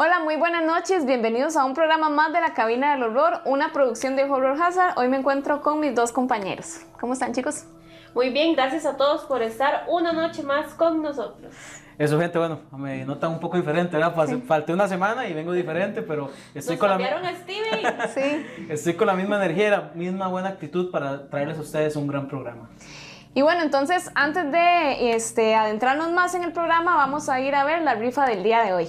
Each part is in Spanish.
Hola, muy buenas noches. Bienvenidos a un programa más de la Cabina del Horror, una producción de Horror Hazard. Hoy me encuentro con mis dos compañeros. ¿Cómo están, chicos? Muy bien, gracias a todos por estar una noche más con nosotros. Eso, gente, bueno, me notan un poco diferente, ¿verdad? Falté una semana y vengo diferente, pero estoy Nos con la a Steven. Sí. estoy con la misma energía y la misma buena actitud para traerles a ustedes un gran programa. Y bueno, entonces, antes de este, adentrarnos más en el programa, vamos a ir a ver la rifa del día de hoy.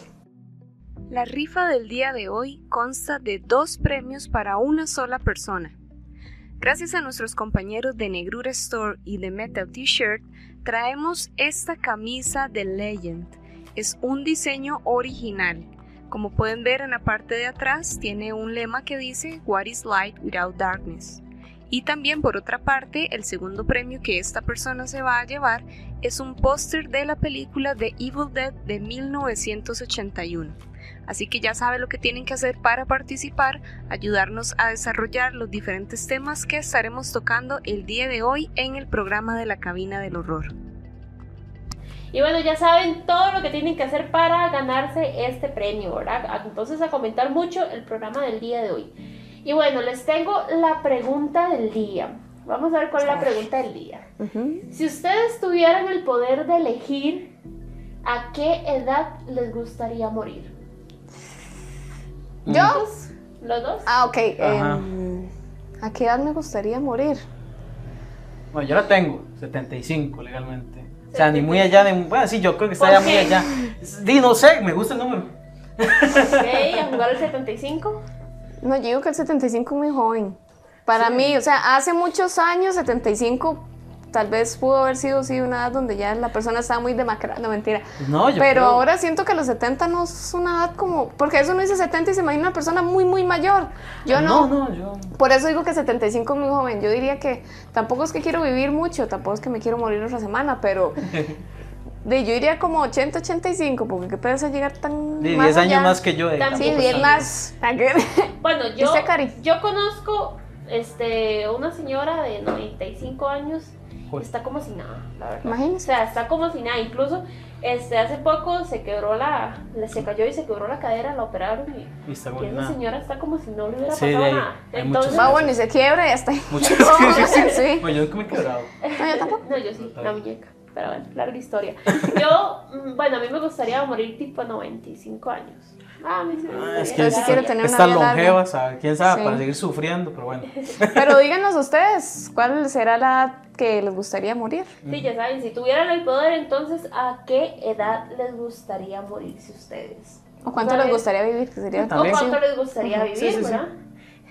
La rifa del día de hoy consta de dos premios para una sola persona. Gracias a nuestros compañeros de Negrura Store y de Metal T-Shirt, traemos esta camisa de Legend. Es un diseño original. Como pueden ver en la parte de atrás, tiene un lema que dice What is light without darkness. Y también por otra parte, el segundo premio que esta persona se va a llevar es un póster de la película The Evil Dead de 1981. Así que ya sabe lo que tienen que hacer para participar, ayudarnos a desarrollar los diferentes temas que estaremos tocando el día de hoy en el programa de la cabina del horror. Y bueno, ya saben todo lo que tienen que hacer para ganarse este premio, ¿verdad? Entonces a comentar mucho el programa del día de hoy. Y bueno, les tengo la pregunta del día. Vamos a ver cuál es la pregunta del día. Si ustedes tuvieran el poder de elegir a qué edad les gustaría morir. ¿Yo? ¿Los dos? Ah, ok. Ajá. em, ¿A qué edad me gustaría morir? Bueno, yo la tengo, 75 legalmente. O sea, ni muy allá, ni Bueno, sí, yo creo que está ya ¿Por muy allá. Di, no sé, me gusta el número. Ok, a jugar el 75. No, yo digo que el 75 es muy joven. Para mí, o sea, hace muchos años, 75 tal vez pudo haber sido sí, una edad donde ya la persona estaba muy demacrada, no mentira. No, yo Pero creo- ahora siento que los 70 no es una edad como, porque eso no dice 70 y se imagina una persona muy, muy mayor. Yo no. No, no, yo. Por eso digo que 75 es muy joven. Yo diría que tampoco es que quiero vivir mucho, tampoco es que me quiero morir otra semana, pero de, yo diría como 80, 85, porque qué puede llegar tan más 10 años allá. más que yo. eh, También. Sí, tampoco 10 es más. Bueno, yo, yo conozco este, una señora de 95 años. Joder. Está como si nada, la verdad. O Imagínese. sea, está como si nada. Incluso este, hace poco se quebró la. Se cayó y se quebró la cadera, la operaron y. Y está y esa señora está como si no le hubiera Sí, pasado ahí nada. hay Entonces, Va bueno y se quiebra y ya está. Muchas gracias. sí. Bueno, yo nunca me he quebrado. No, yo tampoco. No, yo sí, la muñeca. Pero bueno, larga historia. Yo, mm, bueno, a mí me gustaría morir tipo 95 años. Ah, Ah, es que esta- quiero tener una vida ¿sabe? quién sabe, Sí. para seguir sufriendo, pero bueno. Pero díganos ustedes, ¿cuál será la edad que les gustaría morir? Sí, ya saben, si tuvieran el poder, entonces, ¿a qué edad les gustaría morirse ustedes? ¿O cuánto ¿Sabes? les gustaría vivir? Que sería También. ¿O cuánto les gustaría vivir, Sí, sí, sí. verdad?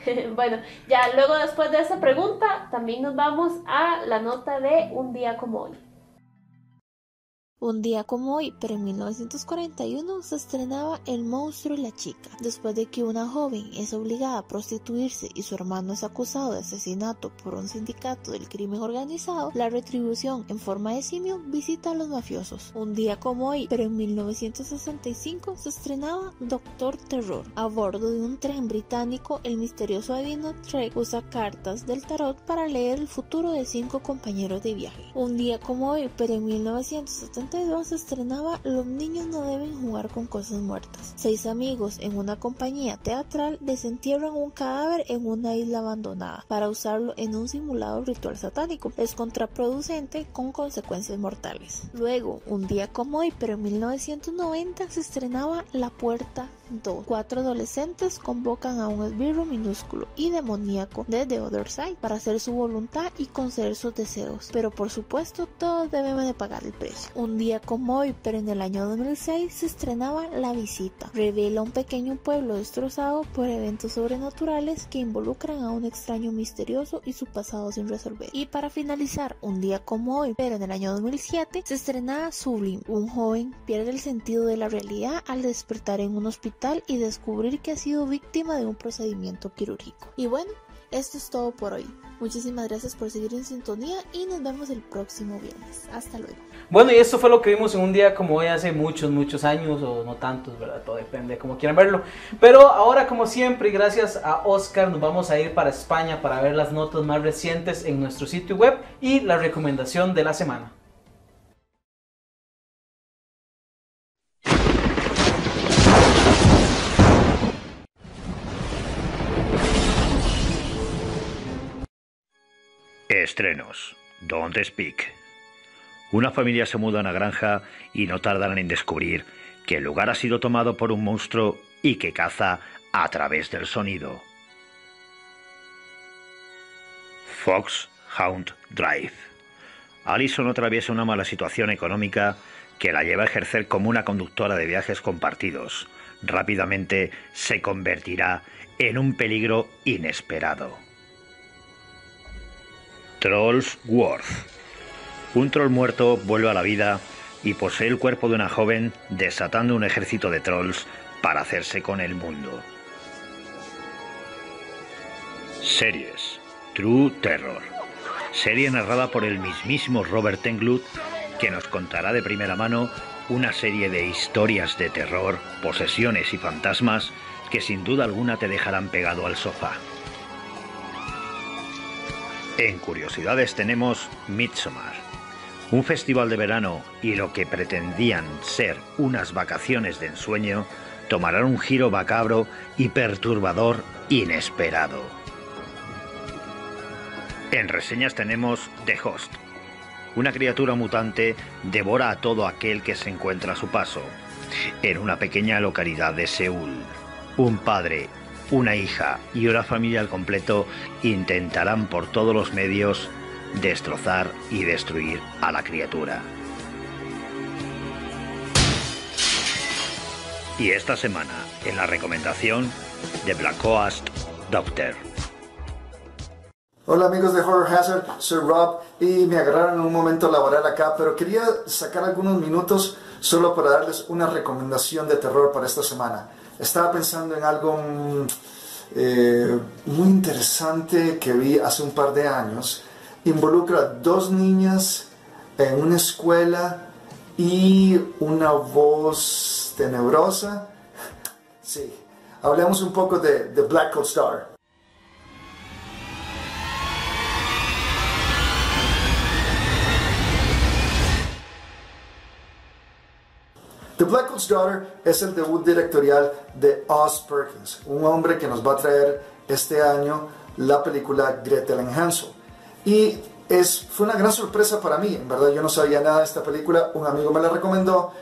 bueno, ya luego después de esta pregunta, también nos vamos a la nota de un día como hoy. Un día como hoy, pero en 1941, se estrenaba El monstruo y la chica, después de que una joven es obligada a prostituirse y su hermano es acusado de asesinato por un sindicato del crimen organizado, la retribución en forma de simio visita a los mafiosos. Un día como hoy, pero en 1965, se estrenaba Doctor Terror. A bordo de un tren británico, el misterioso adivino Trek usa cartas del tarot para leer el futuro de cinco compañeros de viaje. Un día como hoy, pero en 1972, se estrenaba Los niños no deben jugar con cosas muertas. Seis amigos en una compañía teatral desentierran un cadáver en una isla abandonada para usarlo en un simulado ritual satánico. Es contraproducente con consecuencias mortales. Luego, un día como hoy, pero en 1990, se estrenaba La Puerta 2. Cuatro adolescentes convocan a un esbirro minúsculo y demoníaco de The Other Side para hacer su voluntad y conceder sus deseos. Pero por supuesto, todos deben de pagar el precio. Un día como hoy, pero en el año 2006, se estrenaba La Visita. Revela un pequeño pueblo destrozado por eventos sobrenaturales que involucran a un extraño misterioso y su pasado sin resolver. Y para finalizar, un día como hoy, pero en el año 2007, se estrenaba Sublime. Un joven pierde el sentido de la realidad al despertar en un hospital y descubrir que ha sido víctima de un procedimiento quirúrgico. Y bueno, esto es todo por hoy. Muchísimas gracias por seguir en sintonía y nos vemos el próximo viernes. Hasta luego. Bueno, y esto fue lo que vimos en un día como hoy hace muchos, muchos años, o no tantos, ¿verdad? Todo depende de cómo quieran verlo. Pero ahora, como siempre, gracias a Oscar, nos vamos a ir para España para ver las notas más recientes en nuestro sitio web y la recomendación de la semana. Estrenos. Don't Speak. Una familia se muda a una granja y no tardan en descubrir que el lugar ha sido tomado por un monstruo y que caza a través del sonido. Fox Hound Drive. Allison atraviesa una mala situación económica que la lleva a ejercer como una conductora de viajes compartidos. Rápidamente se convertirá en un peligro inesperado. Trolls Worth. Un troll muerto vuelve a la vida y posee el cuerpo de una joven desatando un ejército de trolls para hacerse con el mundo. Series. True Terror. Serie narrada por el mismísimo Robert Englund que nos contará de primera mano una serie de historias de terror, posesiones y fantasmas que sin duda alguna te dejarán pegado al sofá. En curiosidades tenemos Midsommar, un festival de verano y lo que pretendían ser unas vacaciones de ensueño tomarán un giro macabro y perturbador inesperado. En reseñas tenemos The Host. Una criatura mutante devora a todo aquel que se encuentra a su paso. En una pequeña localidad de Seúl, un padre una hija y una familia al completo intentarán por todos los medios destrozar y destruir a la criatura. Y esta semana, en la recomendación de Black Coast Doctor. Hola amigos de Horror Hazard, soy Rob y me agarraron en un momento laboral acá, pero quería sacar algunos minutos solo para darles una recomendación de terror para esta semana estaba pensando en algo mm, eh, muy interesante que vi hace un par de años. Involucra dos niñas en una escuela y una voz tenebrosa. Sí, hablemos un poco de The Black Cold Star. The Black Ops Daughter es el debut directorial de Oz Perkins, un hombre que nos va a traer este año la película Gretel and Hansel. Y es, fue una gran sorpresa para mí, en verdad yo no sabía nada de esta película, un amigo me la recomendó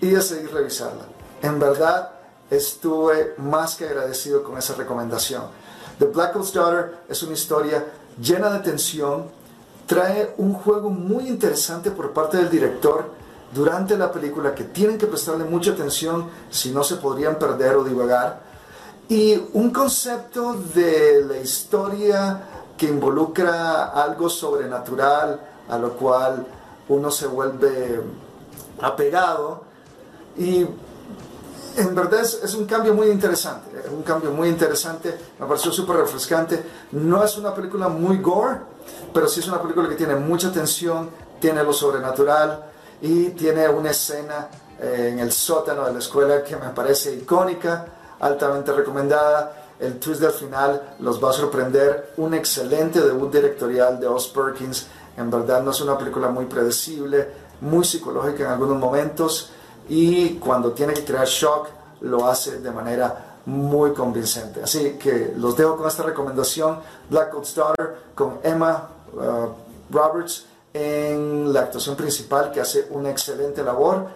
y decidí revisarla. En verdad estuve más que agradecido con esa recomendación. The Black Ops Daughter es una historia llena de tensión, trae un juego muy interesante por parte del director, durante la película que tienen que prestarle mucha atención si no se podrían perder o divagar. Y un concepto de la historia que involucra algo sobrenatural a lo cual uno se vuelve apegado. Y en verdad es, es, un cambio muy interesante, un cambio muy interesante, me pareció súper refrescante. No es una película muy gore, pero sí es una película que tiene mucha tensión, tiene lo sobrenatural, y tiene una escena eh, en el sótano de la escuela que me parece icónica, altamente recomendada. El twist del final los va a sorprender. Un excelente debut directorial de Oz Perkins. En verdad no es una película muy predecible, muy psicológica en algunos momentos y cuando tiene que crear shock lo hace de manera muy convincente. Así que los dejo con esta recomendación, Black Coat's Daughter, con Emma uh, Roberts en la actuación principal que hace una excelente labor.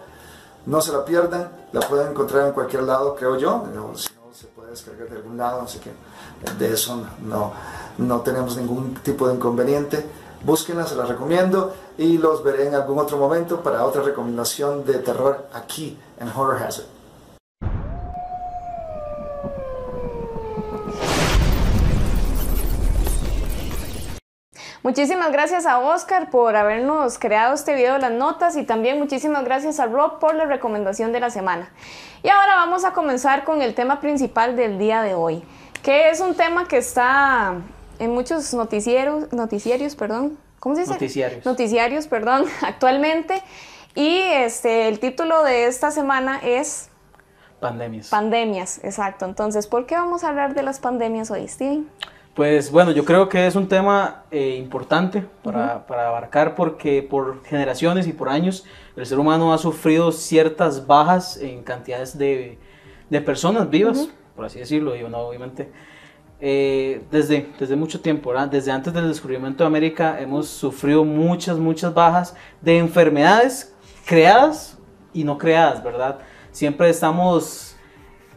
No se la pierdan, la pueden encontrar en cualquier lado, creo yo. Descargar de algún lado, así que de eso no, no tenemos ningún tipo de inconveniente. Búsquenla, se la recomiendo y los veré en algún otro momento para otra recomendación de terror aquí en Horror Hazard. Muchísimas gracias a Oscar por habernos creado este video de las notas y también muchísimas gracias a Rob por la recomendación de la semana. Y ahora vamos a comenzar con el tema principal del día de hoy, que es un tema que está en muchos noticieros, noticiarios, perdón, ¿cómo se dice? Noticiarios. Noticiarios, perdón, actualmente. Y este, el título de esta semana es Pandemias. Pandemias, exacto. Entonces, ¿por qué vamos a hablar de las pandemias hoy, Steven? Pues bueno, yo creo que es un tema eh, importante para, para, abarcar porque por generaciones y por años el ser humano ha sufrido ciertas bajas en cantidades de, de personas vivas, por así decirlo, y bueno, obviamente. eh, desde, desde mucho tiempo, desde antes del descubrimiento de América, hemos sufrido muchas, muchas bajas de enfermedades creadas y no creadas, ¿verdad? Siempre estamos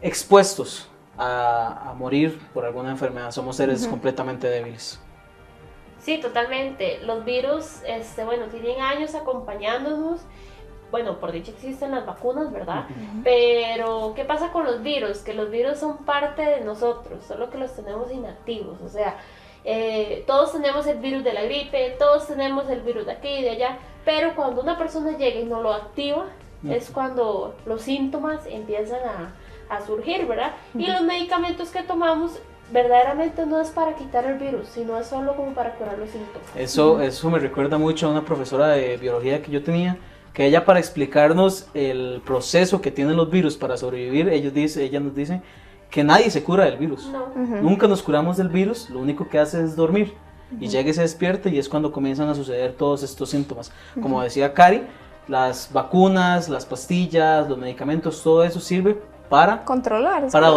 expuestos a, morir por alguna enfermedad, somos seres completamente débiles. Sí, totalmente. Los virus, este, bueno, tienen años acompañándonos bueno, por dicho existen las vacunas, ¿verdad? Pero, ¿qué pasa con los virus? Que los virus son parte de nosotros, solo que los tenemos inactivos, o sea, eh, todos tenemos el virus de la gripe, todos tenemos el virus de aquí y de allá, pero cuando una persona llega y no lo activa, es cuando los síntomas empiezan a, a surgir, ¿verdad? Y los medicamentos que tomamos verdaderamente no es para quitar el virus, sino es solo como para curar los síntomas. Eso, eso me recuerda mucho a una profesora de biología que yo tenía, que ella para explicarnos el proceso que tienen los virus para sobrevivir, ellos dice, ella nos dice que nadie se cura del virus. Nunca nos curamos del virus, lo único que hace es dormir. Y llega y se despierta y es cuando comienzan a suceder todos estos síntomas. Como decía Cari, las vacunas, las pastillas, los medicamentos, todo eso sirve para controlar, para,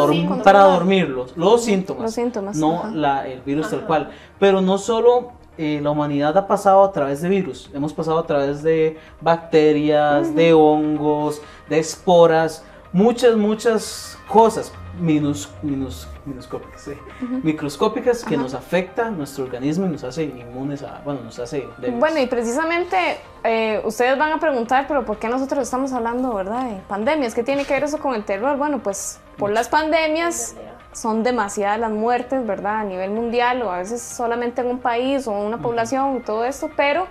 para dormir los, síntomas, los síntomas, no la, el virus tal cual. Pero no solo eh, la humanidad ha pasado a través de virus, hemos pasado a través de bacterias, de hongos, de esporas, muchas, muchas cosas minus, minus, minuscópicas, microscópicas que nos afecta nuestro organismo y nos hace inmunes a, bueno, nos hace débiles. Bueno, y precisamente eh, ustedes van a preguntar, pero ¿por qué nosotros estamos hablando, verdad, de pandemias? ¿Qué tiene que ver eso con el terror? Bueno, pues por las pandemias son demasiadas las muertes, ¿verdad? A nivel mundial o a veces solamente en un país o una población y todo esto, pero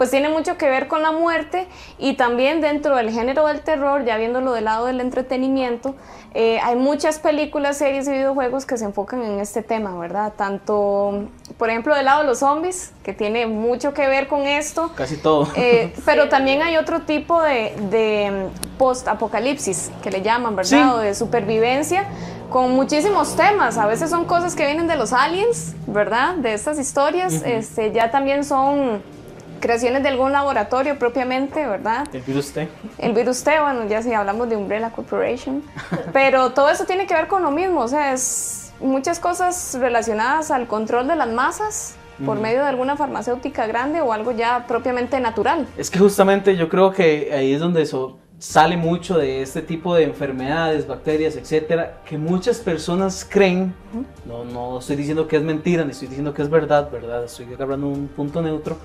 pues tiene mucho que ver con la muerte y también dentro del género del terror, ya viéndolo del lado del entretenimiento, eh, hay muchas películas, series y videojuegos que se enfocan en este tema, ¿verdad? Tanto, por ejemplo, del lado de los zombies, que tiene mucho que ver con esto. Casi todo. Eh, pero también hay otro tipo de, de post-apocalipsis, que le llaman, ¿verdad? O de supervivencia con muchísimos temas. A veces son cosas que vienen de los aliens, ¿verdad? De estas historias. este, ya también son creaciones de algún laboratorio propiamente, ¿verdad? El virus T. El virus T, bueno, ya sí hablamos de Umbrella Corporation. Pero todo eso tiene que ver con lo mismo, o sea, es muchas cosas relacionadas al control de las masas por medio de alguna farmacéutica grande o algo ya propiamente natural. Es que justamente yo creo que ahí es donde eso sale mucho de este tipo de enfermedades, bacterias, etcétera, que muchas personas creen, no, no estoy diciendo que es mentira, ni estoy diciendo que es verdad, ¿verdad? Estoy agarrando un punto neutro,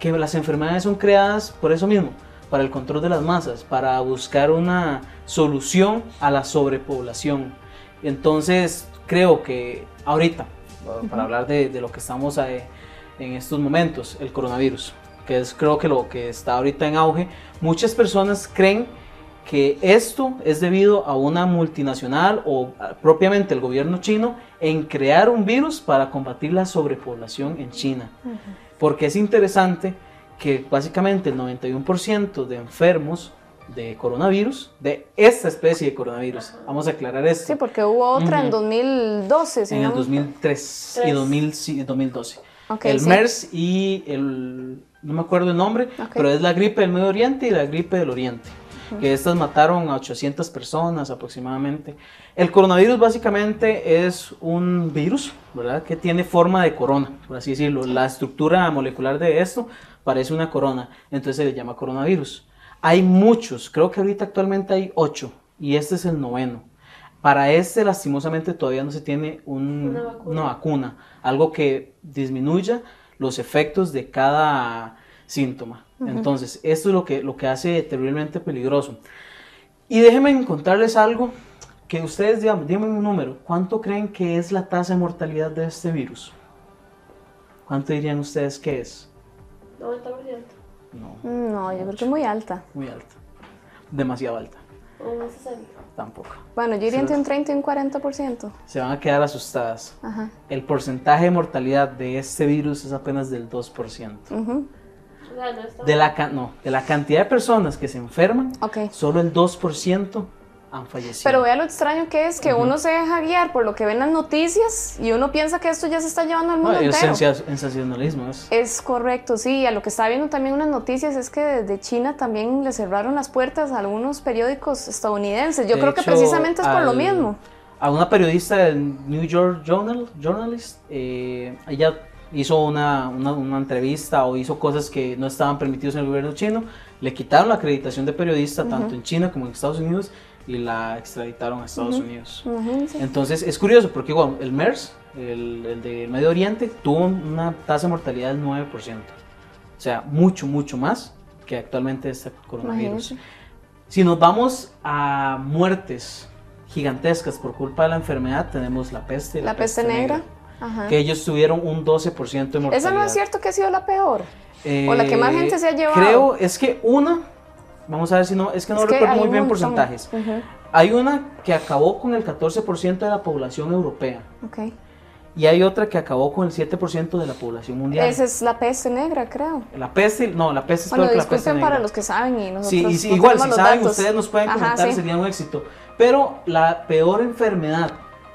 que las enfermedades son creadas por eso mismo, para el control de las masas, para buscar una solución a la sobrepoblación. Entonces, creo que ahorita, para hablar de, de, lo que estamos en estos momentos, el coronavirus, que es creo que lo que está ahorita en auge, muchas personas creen que esto es debido a una multinacional o propiamente el gobierno chino en crear un virus para combatir la sobrepoblación en China. Porque es interesante que básicamente el 91% de enfermos de coronavirus, de esta especie de coronavirus. Vamos a aclarar esto. Sí, porque hubo otra en 2012. en el 2003 y 2012. el MERS y el, no me acuerdo el nombre, pero es la gripe del Medio Oriente y la gripe del Oriente que estas mataron a 800 personas aproximadamente. El coronavirus básicamente es un virus, ¿verdad? Que tiene forma de corona, por así decirlo. La estructura molecular de esto parece una corona, entonces se le llama coronavirus. Hay muchos, creo que ahorita actualmente hay ocho, y este es el noveno. Para este, lastimosamente, todavía no se tiene una, vacuna. algo que disminuya los efectos de cada síntoma. Entonces, esto es lo que, lo que hace terriblemente peligroso. Y déjenme contarles algo que ustedes digan, díganme un número. ¿Cuánto creen que es la tasa de mortalidad de este virus? ¿Cuánto dirían ustedes que es? 90%. No. No, yo creo que es muy alta. Muy alta. Demasiado alta. Un 60. Tampoco. Bueno, yo diría entre un 30 y un 40%. Se van a quedar asustadas. El porcentaje de mortalidad de este virus es apenas del 2%. Uh de la, no, de la cantidad de personas que se enferman, solo el 2% han fallecido. Pero vea lo extraño que es que uno se deja guiar por lo que ven las noticias y uno piensa que esto ya se está llevando al mundo no, entero. Es sensacionalismo. Es. es correcto, sí. A lo que estaba viendo también unas noticias es que desde China también le cerraron las puertas a algunos periódicos estadounidenses. Yo creo que precisamente es por lo mismo a una periodista del New York Journal, Journalist, eh, ella hizo una, una, una, entrevista o hizo cosas que no estaban permitidas en el gobierno chino, le quitaron la acreditación de periodista tanto en China como en Estados Unidos y la extraditaron a Estados Unidos. Entonces es curioso porque el MERS, el, el de Medio Oriente, tuvo una tasa de mortalidad del 9%. O sea, mucho, mucho más que actualmente este coronavirus. Si nos vamos a muertes gigantescas por culpa de la enfermedad, tenemos la peste. La, peste, negra. Que ellos tuvieron un 12% de mortalidad. ¿Esa no es cierto que ha sido la peor? ¿O la que más gente se ha llevado? Creo, es que una, vamos a ver si no, es que no recuerdo muy bien porcentajes. Hay una que acabó con el 14% de la población europea. Okay. Y hay otra que acabó con el 7% de la población mundial. Esa es la peste negra, creo. La peste, no, la peste es bueno, que la peste negra. para los que saben y nosotros Sí, sí igual, si saben, ustedes nos pueden comentar, sería un éxito. Pero la peor enfermedad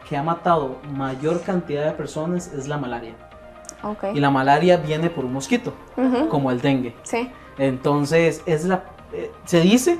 que ha matado mayor cantidad de personas es la malaria. Okay. Y la malaria viene por un mosquito, como el dengue. Sí. Entonces, es la, eh, se dice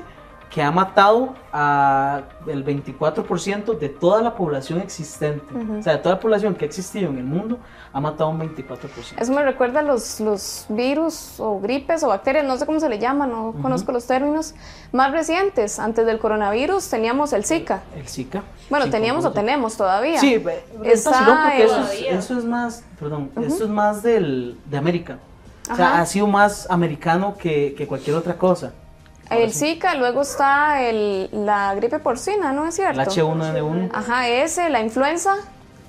que ha matado a el 24% de toda la población existente. O sea, de toda la población que ha existido en el mundo, ha matado un 24%. Eso me recuerda a los, los virus o gripes o bacterias, no sé cómo se le llama, no conozco los términos, más recientes. Antes del coronavirus teníamos el Zika. El Zika. Bueno, teníamos o tenemos todavía. Sí, Está porque eso es, eso es, más, perdón, eso es más del, de América. O sea, ha sido más americano que, que cualquier otra cosa. El Zika, luego está el, la gripe porcina, ¿no es cierto? El H1N1. Ajá, ese, la influenza.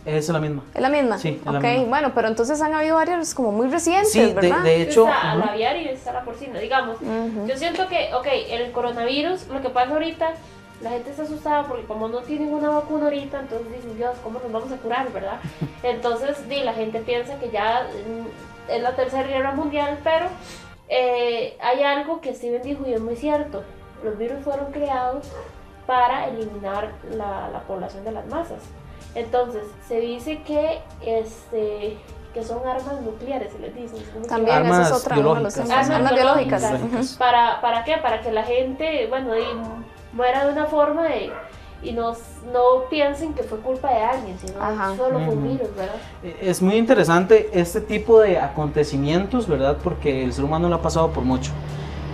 Es la misma. ¿Es la misma? Sí, es Ok, bueno, pero entonces han habido varios como muy recientes, sí, ¿verdad? De, de hecho... Está la aviar y está la porcina, digamos. Yo siento que, ok, el coronavirus, lo que pasa ahorita, la gente está asustada porque como no tienen una vacuna ahorita, entonces dicen, Dios, ¿cómo nos vamos a curar, verdad? Entonces, di, la gente piensa que ya mm, es la tercera guerra mundial, pero eh, hay algo que Steven dijo y es muy cierto. Los virus fueron creados para eliminar la, la población de las masas. Entonces, se dice que este que son armas nucleares, se les dice. También esa es otra biológicas. Armas, armas, biológicas. ¿Para, ¿Para qué? Para que la gente, bueno, muera de una forma de y no, no piensen que fue culpa de alguien, sino solo fue un virus, ¿verdad? Eh, es muy interesante este tipo de acontecimientos, ¿verdad? Porque el ser humano lo ha pasado por mucho,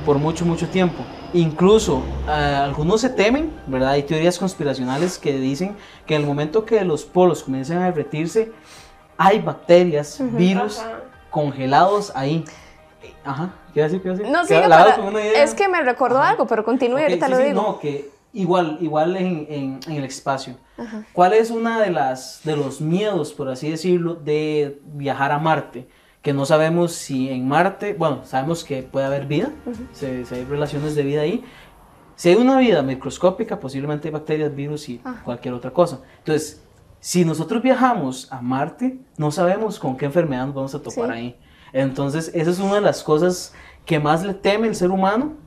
por mucho, mucho tiempo. Incluso eh, algunos se temen, ¿verdad? Hay teorías conspiracionales que dicen que en el momento que los polos comiencen a derretirse, hay bacterias, virus congelados ahí. Ajá, ¿qué decir? ¿Qué decir? No, sí, es que me recordó algo, pero continúe, ahorita lo digo. No, que Igual, igual en, en, el espacio. ¿Cuál es una de las de los miedos, por así decirlo, de viajar a Marte? Que no sabemos si en Marte, bueno, sabemos que puede haber vida, si, hay relaciones de vida ahí. Si hay una vida microscópica, posiblemente hay bacterias, virus y cualquier otra cosa. Entonces, si nosotros viajamos a Marte, no sabemos con qué enfermedad nos vamos a topar ahí. Entonces, esa es una de las cosas que más le teme el ser humano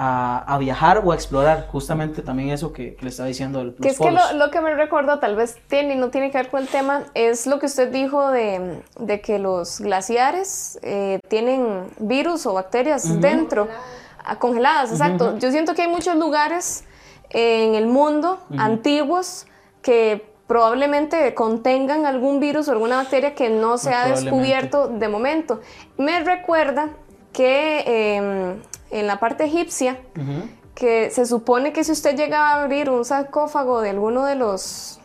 a, viajar o a explorar, justamente también eso que, le estaba diciendo. Los que es que lo, que me recuerdo, tal vez tiene no tiene que ver con el tema, es lo que usted dijo de, de que los glaciares eh, tienen virus o bacterias dentro, congeladas, exacto. Yo siento que hay muchos lugares en el mundo antiguos que probablemente contengan algún virus o alguna bacteria que no se ha descubierto de momento. Me recuerda que em, en la parte egipcia, que se supone que si usted llega a abrir un sarcófago de alguno de los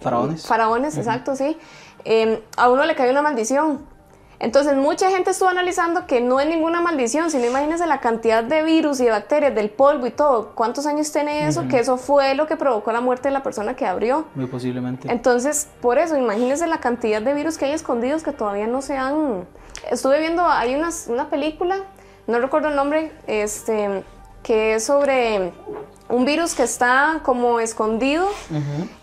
faraones, faraones, exacto, sí, em, a uno le cae una maldición. Entonces mucha gente estuvo analizando que no es ninguna maldición, sino imagínense la cantidad de virus y bacterias, del polvo y todo. ¿Cuántos años tiene eso? Que eso fue lo que provocó la muerte de la persona que abrió. Muy posiblemente. Entonces, por eso, imagínense la cantidad de virus que hay escondidos que todavía no se han... Estuve viendo, hay una película no recuerdo el nombre, este, que es sobre un virus que está como escondido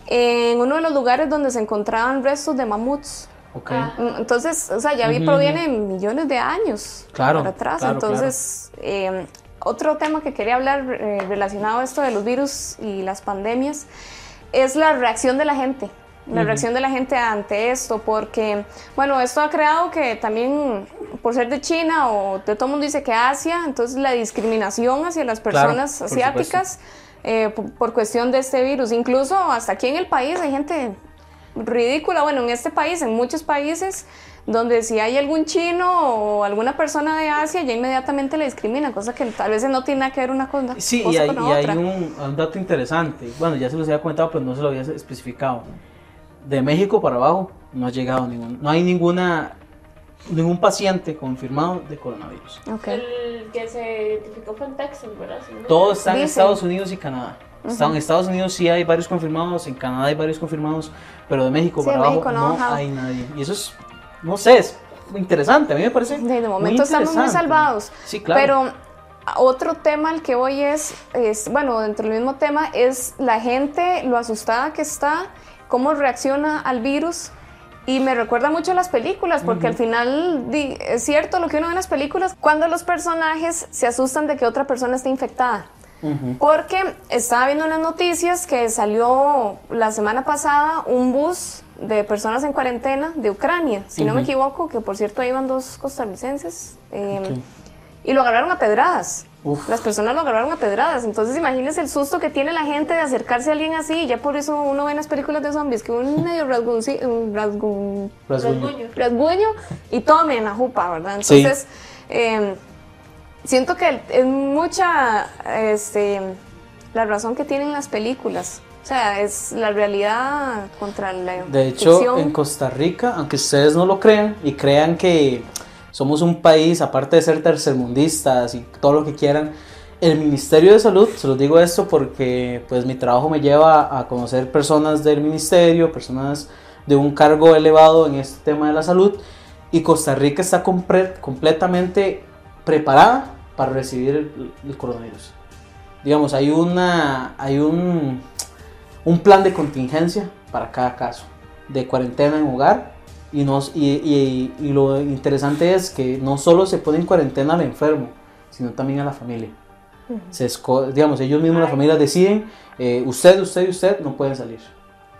en uno de los lugares donde se encontraban restos de mamuts. Okay. Mm, entonces, o sea, ya proviene millones de años claro, para atrás. Entonces, eh, otro tema que quería hablar eh, relacionado a esto de los virus y las pandemias es la reacción de la gente la reacción de la gente ante esto, porque, bueno, esto ha creado que también, por ser de China o de todo el mundo dice que Asia, entonces la discriminación hacia las personas asiáticas eh, por, por cuestión de este virus. Incluso hasta aquí en el país hay gente ridícula, bueno, en este país, en muchos países, donde si hay algún chino o alguna persona de Asia, ya inmediatamente le discriminan, cosa que tal vez no tiene nada que ver una cosa, Sí, y hay, con un, un dato interesante. Bueno, ya se los había comentado, pero no se lo había especificado. De México para abajo no ha llegado ningún, no hay ninguna ningún paciente confirmado de coronavirus. Ok. El que se identificó fue en Texas, ¿verdad? Si no me Todo está en Dicen. Estados Unidos y Canadá. Está- En Estados Unidos sí hay varios confirmados, en Canadá hay varios confirmados, pero de México Sí, para abajo México no, no, hay nadie. Y eso es, no sé, es interesante, a mí me parece. De, de muy momento estamos muy salvados. Sí, claro. Pero otro tema al que voy es, es, bueno, dentro del mismo tema, es la gente, lo asustada que está, cómo reacciona al virus. Y me recuerda mucho a las películas, porque al final di- es cierto lo que uno ve en las películas, cuando los personajes se asustan de que otra persona esté infectada. Ujú. Porque estaba viendo unas noticias que salió la semana pasada un bus de personas en cuarentena de Ucrania, si no me equivoco, que por cierto iban dos costarricenses. eh, Ok. Y lo agarraron a pedradas. Uf. Las personas lo agarraron a pedradas. Entonces imagínense el susto que tiene la gente de acercarse a alguien así. Ya por eso uno ve en las películas de zombies que un medio rasguño, un rasguñ- Rasguño. Rasguño. rasguño y tome en la jupa, ¿verdad? Sí. Entonces, eh, siento que es mucha este, la razón que tienen las películas. O sea, es la realidad contra la De hecho, ficción. en Costa Rica, aunque ustedes no lo crean y crean que somos un país, aparte de ser tercermundistas y todo lo que quieran, el Ministerio de Salud, se los digo esto porque pues mi trabajo me lleva a conocer personas del ministerio, personas de un cargo elevado en este tema de la salud y Costa Rica está compre- completamente preparada para recibir el, el coronavirus. Digamos, hay una hay un un plan de contingencia para cada caso, de cuarentena en hogar. Y, nos, y, y- y lo interesante es que no solo se pone en cuarentena al enfermo, sino también a la familia. Se esco- digamos, ellos mismos, la familia, deciden, eh, usted, usted y usted no pueden salir.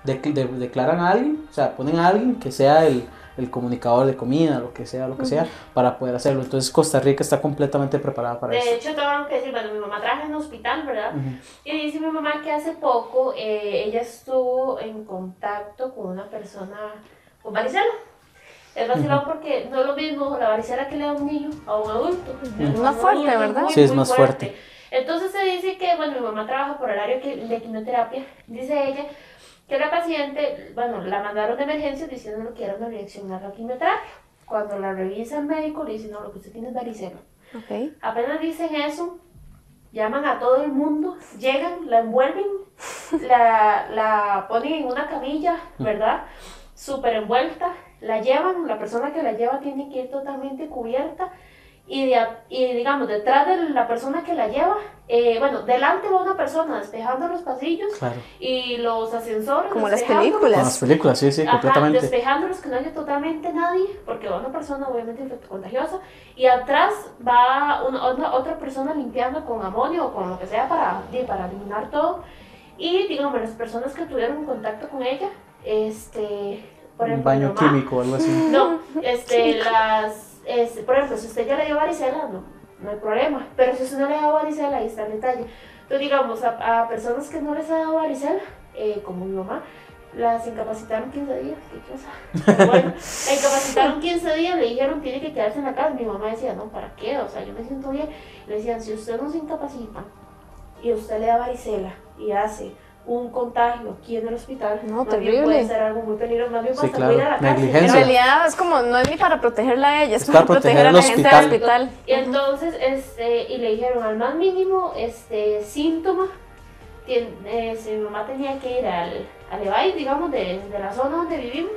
De- de- declaran a alguien, o sea, ponen a alguien que sea el, el comunicador de comida, lo que sea, lo que sea, para poder hacerlo. Entonces Costa Rica está completamente preparada para De eso. hecho, tengo que decir, bueno, mi mamá trabaja en un hospital, ¿verdad? Ujú. Y dice mi mamá que hace poco eh, ella estuvo en contacto con una persona con varicela. Es vacilón porque no es lo mismo la varicela que le da a un niño a un adulto. Es A más fuerte, adulto ¿verdad? muy, Sí, es más fuerte. Entonces se dice que, bueno, mi mamá trabaja por horario que- de quimioterapia. Dice ella que la paciente, bueno, la mandaron de emergencia diciendo que era una reacción a la quimioterapia. Cuando la revisa el médico, le dice, no, lo que usted tiene es varicela. Ok. Apenas dicen eso, llaman a todo el mundo, llegan, la envuelven, la, la ponen en una camilla, ¿verdad? Súper envuelta, la llevan, la persona que la lleva tiene que ir totalmente cubierta y, de y digamos, detrás de la persona que la lleva, eh, bueno, delante va una persona despejando los pasillos Claro. y los ascensores. Como las películas. las películas, sí, sí, Ajá, completamente. despejándolos que no haya totalmente nadie, porque va una persona obviamente contagiosa, y atrás va una, otra, otra persona limpiando con amonio o con lo que sea para, para eliminar todo. Y digamos, las personas que tuvieron contacto con ella, este, por ejemplo, mi baño mamá- químico o algo así. No, este, las, este, por ejemplo, si usted ya le dio varicela, no, no hay problema, pero si usted no le dado varicela, ahí está el detalle. Entonces, digamos, a, a personas que no les ha dado varicela, eh, como mi mamá, las incapacitaron 15 días, qué cosa. Bueno, la incapacitaron 15 días, le dijeron tiene que quedarse en la casa. Mi mamá decía, no, ¿para qué? O sea, yo me siento bien. Le decían, si usted no se incapacita y usted le da varicela y hace un contagio aquí en el hospital, No, más bien terrible. puede ser algo muy peligroso, más bien Sí, puede ir a la claro, cárcel. En negligencia. realidad es como, no es ni para protegerla a ella, es, Es para, para proteger a al la gente del hospital. Y entonces, este, y le dijeron al más mínimo este, síntoma, tien- eh, si mi mamá tenía que ir al, al EVAI, digamos, de, de la zona donde vivimos,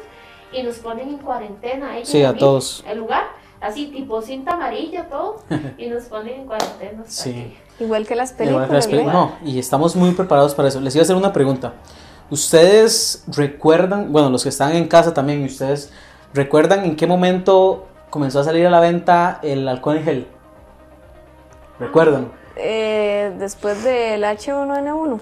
y nos ponen en cuarentena. ella Sí, a todos. El lugar, así tipo cinta amarilla, todo, y nos ponen en cuarentena. Sí. que- Igual que las Igual que las películas. No, y estamos muy preparados para eso. Les iba a hacer una pregunta. ¿Ustedes recuerdan, bueno, los que están en casa también, ¿ustedes recuerdan en qué momento comenzó a salir a la venta el alcohol en gel? ¿Recuerdan? Eh, después del H1N1.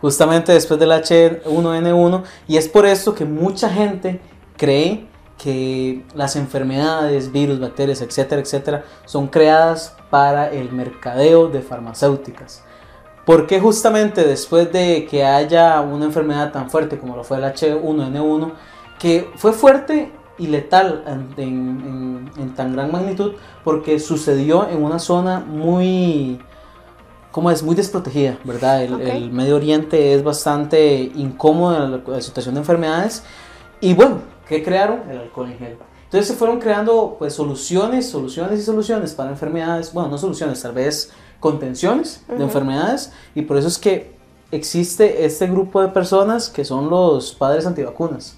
Justamente después del H1N1. Y es por esto que mucha gente cree que las enfermedades, virus, bacterias, etcétera, etcétera, son creadas para el mercadeo de farmacéuticas. ¿Por qué justamente después de que haya una enfermedad tan fuerte como lo fue el H1N1, que fue fuerte y letal en, en- en- tan gran magnitud? Porque sucedió en una zona muy, ¿cómo es? Muy desprotegida, ¿verdad? El, Ok. el Medio Oriente es bastante incómodo en la, la situación de enfermedades. Y bueno, ¿qué crearon? El alcohol en gel. Entonces se fueron creando pues soluciones, soluciones y soluciones para enfermedades, bueno, no soluciones, tal vez contenciones de enfermedades y por eso es que existe este grupo de personas que son los padres antivacunas,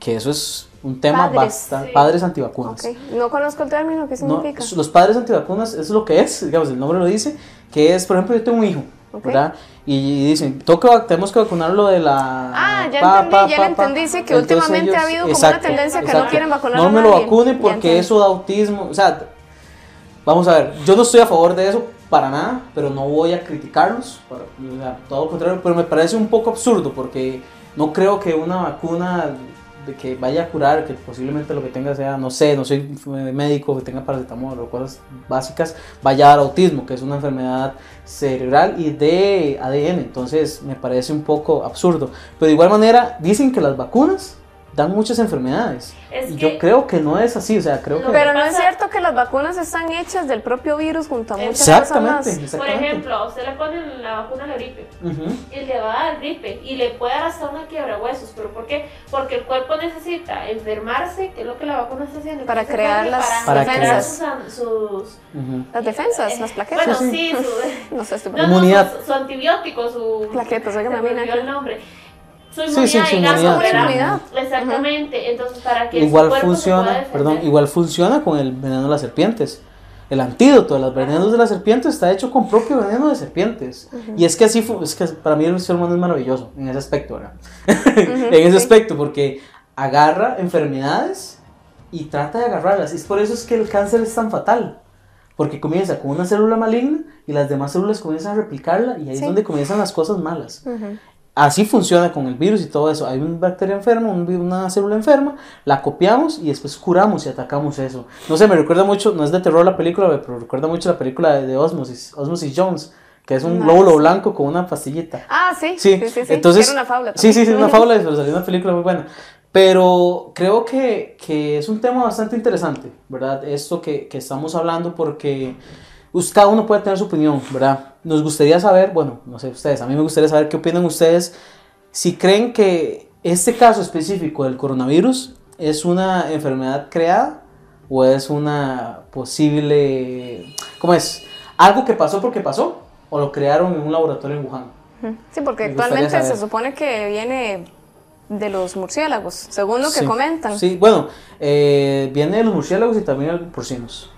que eso es un tema Padres, bastante, sí. padres antivacunas. Ok, no conozco el término, ¿qué No, significa? los padres antivacunas es lo que es, digamos, el nombre lo dice, que es, por ejemplo, yo tengo un hijo, Y dicen, "Toca- tenemos que vacunarlo de la... Ah, ya pa, entendí, pa, ya pa, lo pa". entendí, sí, que Entonces últimamente ellos- ha habido como exacto, una tendencia que no quieren vacunar No a me lo vacune porque eso da autismo, o sea, vamos a ver, yo no estoy a favor de eso para nada, pero no voy a criticarlos, para- o sea, todo lo contrario, pero me parece un poco absurdo porque no creo que una vacuna de que vaya a curar, que posiblemente lo que tenga sea, no sé, no soy médico, que tenga paracetamol o cosas básicas, vaya a dar autismo, que es una enfermedad cerebral y de ADN, entonces me parece un poco absurdo. Pero de igual manera, dicen que las vacunas dan muchas enfermedades. Es que- yo creo que no es así, o sea, creo que... Pero no es cierto que las vacunas están hechas del propio virus junto a muchas Exactamente, cosas más. Por exactamente. ejemplo, a usted le ponen la vacuna a la gripe Ujú. y le va a dar gripe y le puede dar hasta una quiebra huesos. ¿Pero por qué? Porque el cuerpo necesita enfermarse, que es lo que la vacuna está haciendo. Para crear las para Para crear defensas. sus, sus Ujú. Las defensas, eh, las plaquetas. Bueno, Sí, sí, su, No sé, estoy no, no, Inmunidad. su, su antibiótico, su Plaquetas, oiga, se me me viene olvidó aquí. el nombre. Su Sí, inmunidad, sí, su digamos, inmunidad, su inmunidad. Exactamente. Entonces, para que su Igual pueda funciona, perdón, igual funciona con el veneno de las serpientes. El antídoto de los venenos de las serpientes está hecho con propio veneno de serpientes. Y es que así, es que para mí el ser humano es maravilloso en ese aspecto, ¿verdad? en ese sí. aspecto, porque agarra enfermedades y trata de agarrarlas. Y es por eso es que el cáncer es tan fatal. Porque comienza con una célula maligna y las demás células comienzan a replicarla y ahí Sí. es donde comienzan las cosas malas. Ujú. Así funciona con el virus y todo eso. Hay una bacteria enferma, una célula enferma, la copiamos y después curamos y atacamos eso. No sé, me recuerda mucho, no es de terror la película, pero recuerda mucho la película de, de Osmosis, Osmosis Jones, que es un Ah, glóbulo sí. blanco con una pastillita. Ah, sí. Sí, sí, sí, sí. entonces... Era una fábula. Sí, sí, sí, también. una fábula, pero salió una película muy buena. Pero creo que, que es un tema bastante interesante, ¿verdad? Esto que, que estamos hablando porque cada uno puede tener su opinión, ¿verdad? Nos gustaría saber, bueno, no sé ustedes, a mí me gustaría saber qué opinan ustedes, si creen que este caso específico del coronavirus es una enfermedad creada o es una posible, ¿cómo es? Algo que pasó porque pasó o lo crearon en un laboratorio en Wuhan. Sí, porque actualmente se supone que viene de los murciélagos, según lo que Sí. comentan. Sí, bueno, eh, viene de los murciélagos y también de los porcinos.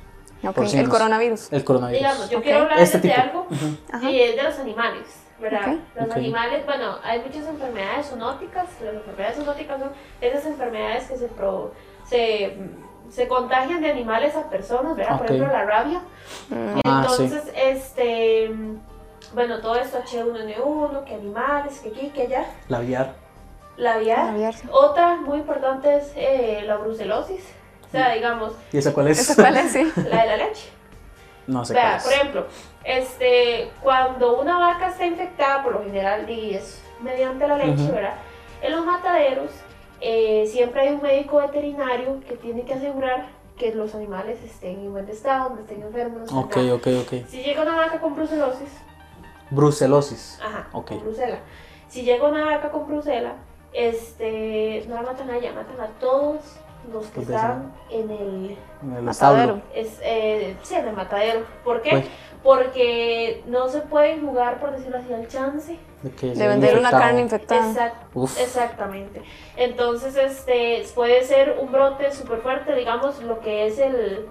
El coronavirus. El coronavirus. Digamos, yo quiero hablarles Este de tipo. algo Ajá. y es de los animales, ¿verdad? Los animales, bueno, hay muchas enfermedades zoonóticas. Las enfermedades zoonóticas son esas enfermedades que se, pro- se, se contagian de animales a personas, ¿verdad? Por ejemplo, la rabia. Ah, sí. Entonces, este, bueno, todo esto H1N1, que animales, que aquí, que allá. La VR. La vía. La viar. Otra muy importante es eh, la brucelosis. O sea, digamos, ¿Y esa cuál es? ¿Esa cuál es? Sí. la de la leche. no sé Vea, cuál por ejemplo, este, cuando una vaca está infectada, por lo general, y es mediante la leche, Ujú. ¿verdad? En los mataderos eh, siempre hay un médico veterinario que tiene que asegurar que los animales estén en buen estado, no estén enfermos. no estén Ok, nada. ok, ok. Si llega una vaca con brucelosis, Brucelosis. ajá, Ok. con brucela. Si llega una vaca con brucela, este, no la matan a ella, matan a todos los que están en el En el Matadero. es, eh, sí, en el matadero. ¿Por qué? Pues. Porque no se puede jugar, por decirlo así, al chance. De, que De sea vender una carne infectada. Exact- exactamente. Entonces, este puede ser un brote súper fuerte, digamos, lo que es el,